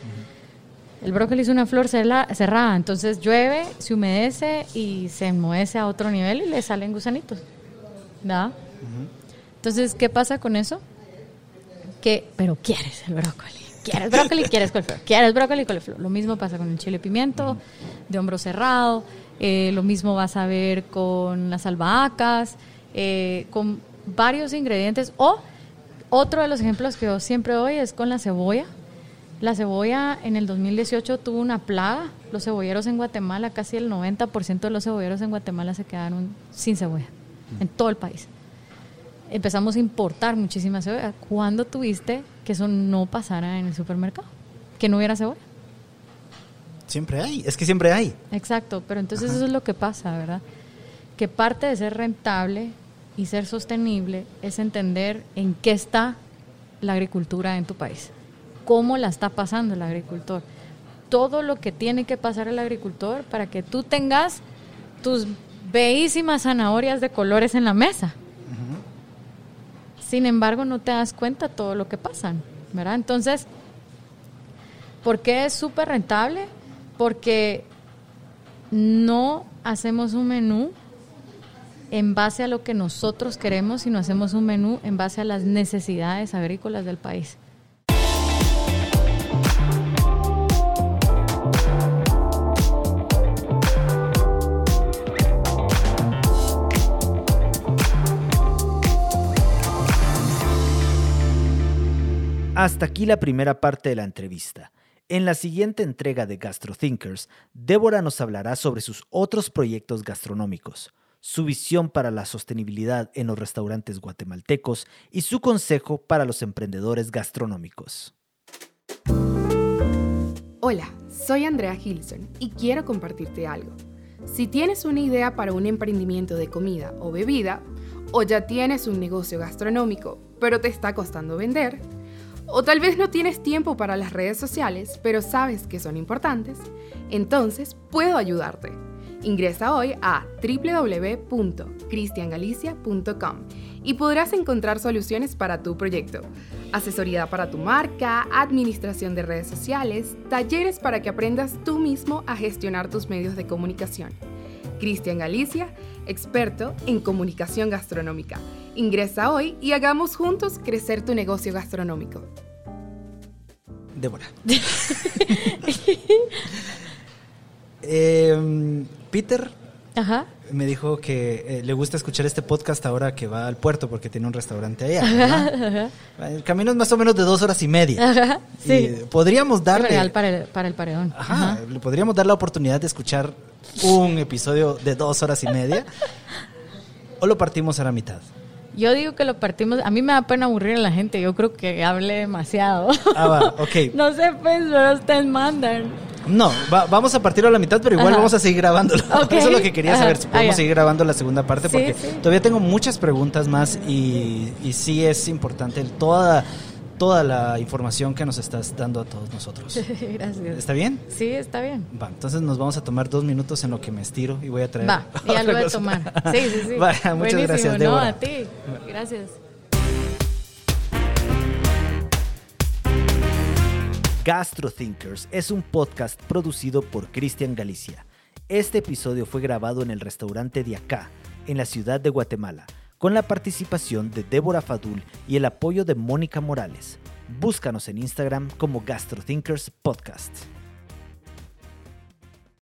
El brócoli es una flor cerrada, entonces llueve, se humedece y se enmohece a otro nivel y le salen gusanitos. ¿Verdad? Entonces, ¿qué pasa con eso? Que, pero quieres el brócoli. Quieres brócoli, quieres coliflor. Quieres brócoli, coliflor. Lo mismo pasa con el chile pimiento, de hombro cerrado. eh, lo mismo vas a ver con las albahacas, eh, con varios ingredientes. O otro de los ejemplos que yo siempre doy es con la cebolla. La cebolla en el 2018 tuvo una plaga. Los cebolleros en Guatemala, casi el 90% de los cebolleros en Guatemala se quedaron sin cebolla en todo el país. Empezamos a importar muchísima cebolla. ¿Cuándo tuviste que eso no pasara en el supermercado? Que no hubiera cebolla. Siempre hay. Es que siempre hay. Exacto, pero entonces eso es lo que pasa, ¿verdad? Que parte de ser rentable y ser sostenible es entender en qué está la agricultura en tu país, cómo la está pasando el agricultor, todo lo que tiene que pasar el agricultor para que tú tengas tus bellísimas zanahorias de colores en la mesa. Sin embargo, no te das cuenta todo lo que pasan, ¿verdad? Entonces, ¿por qué es súper rentable? Porque no hacemos un menú en base a lo que nosotros queremos, sino hacemos un menú en base a las necesidades agrícolas del país. Hasta aquí la primera parte de la entrevista. En la siguiente entrega de GastroThinkers, Débora nos hablará sobre sus otros proyectos gastronómicos, su visión para la sostenibilidad en los restaurantes guatemaltecos y su consejo para los emprendedores gastronómicos. Hola, soy Andrea Gilson y quiero compartirte algo. Si tienes una idea para un emprendimiento de comida o bebida, o ya tienes un negocio gastronómico, pero te está costando vender, o tal vez no tienes tiempo para las redes sociales, pero sabes que son importantes, entonces puedo ayudarte. Ingresa hoy a www.cristiangalicia.com y podrás encontrar soluciones para tu proyecto. Asesoría para tu marca, administración de redes sociales, talleres para que aprendas tú mismo a gestionar tus medios de comunicación. Cristian Galicia, experto en comunicación gastronómica. Ingresa hoy y hagamos juntos crecer tu negocio gastronómico. Débora. Em, Peter, Ajá. me dijo que eh, le gusta escuchar este podcast ahora que va al puerto porque tiene un restaurante allá. El camino es más o menos de dos horas y media. Ajá, sí. Y podríamos darle, Real para el, para el paredón. Ajá, le podríamos dar la oportunidad de escuchar un episodio de dos horas y media o lo partimos a la mitad. Yo digo que lo partimos. A mí me da pena aburrir a la gente. Yo creo que hable demasiado. Ah, va, ok. no sé, pues, pero ustedes mandan. No, va- vamos a partirlo a la mitad, pero igual Ajá. vamos a seguir grabándolo. Ok. Eso es lo que quería Ajá. saber, si Ah, podemos ya. seguir grabando la segunda parte, porque sí. todavía tengo muchas preguntas más y, y sí es importante toda, toda la información que nos estás dando a todos nosotros. Gracias. ¿Está bien? Sí, está bien. Va, entonces nos vamos a tomar dos minutos en lo que me estiro y voy a traer. Va, ya otra lo voy a cosa. tomar. Sí, sí, sí. Vaya, muchas Buenísimo, gracias, No, Débora. a ti. Gracias. Gastro Thinkers es un podcast producido por Cristian Galicia. Este episodio fue grabado en el restaurante de acá, en la ciudad de Guatemala, con la participación de Débora Fadul y el apoyo de Mónica Morales. Búscanos en Instagram como Gastro Thinkers Podcast.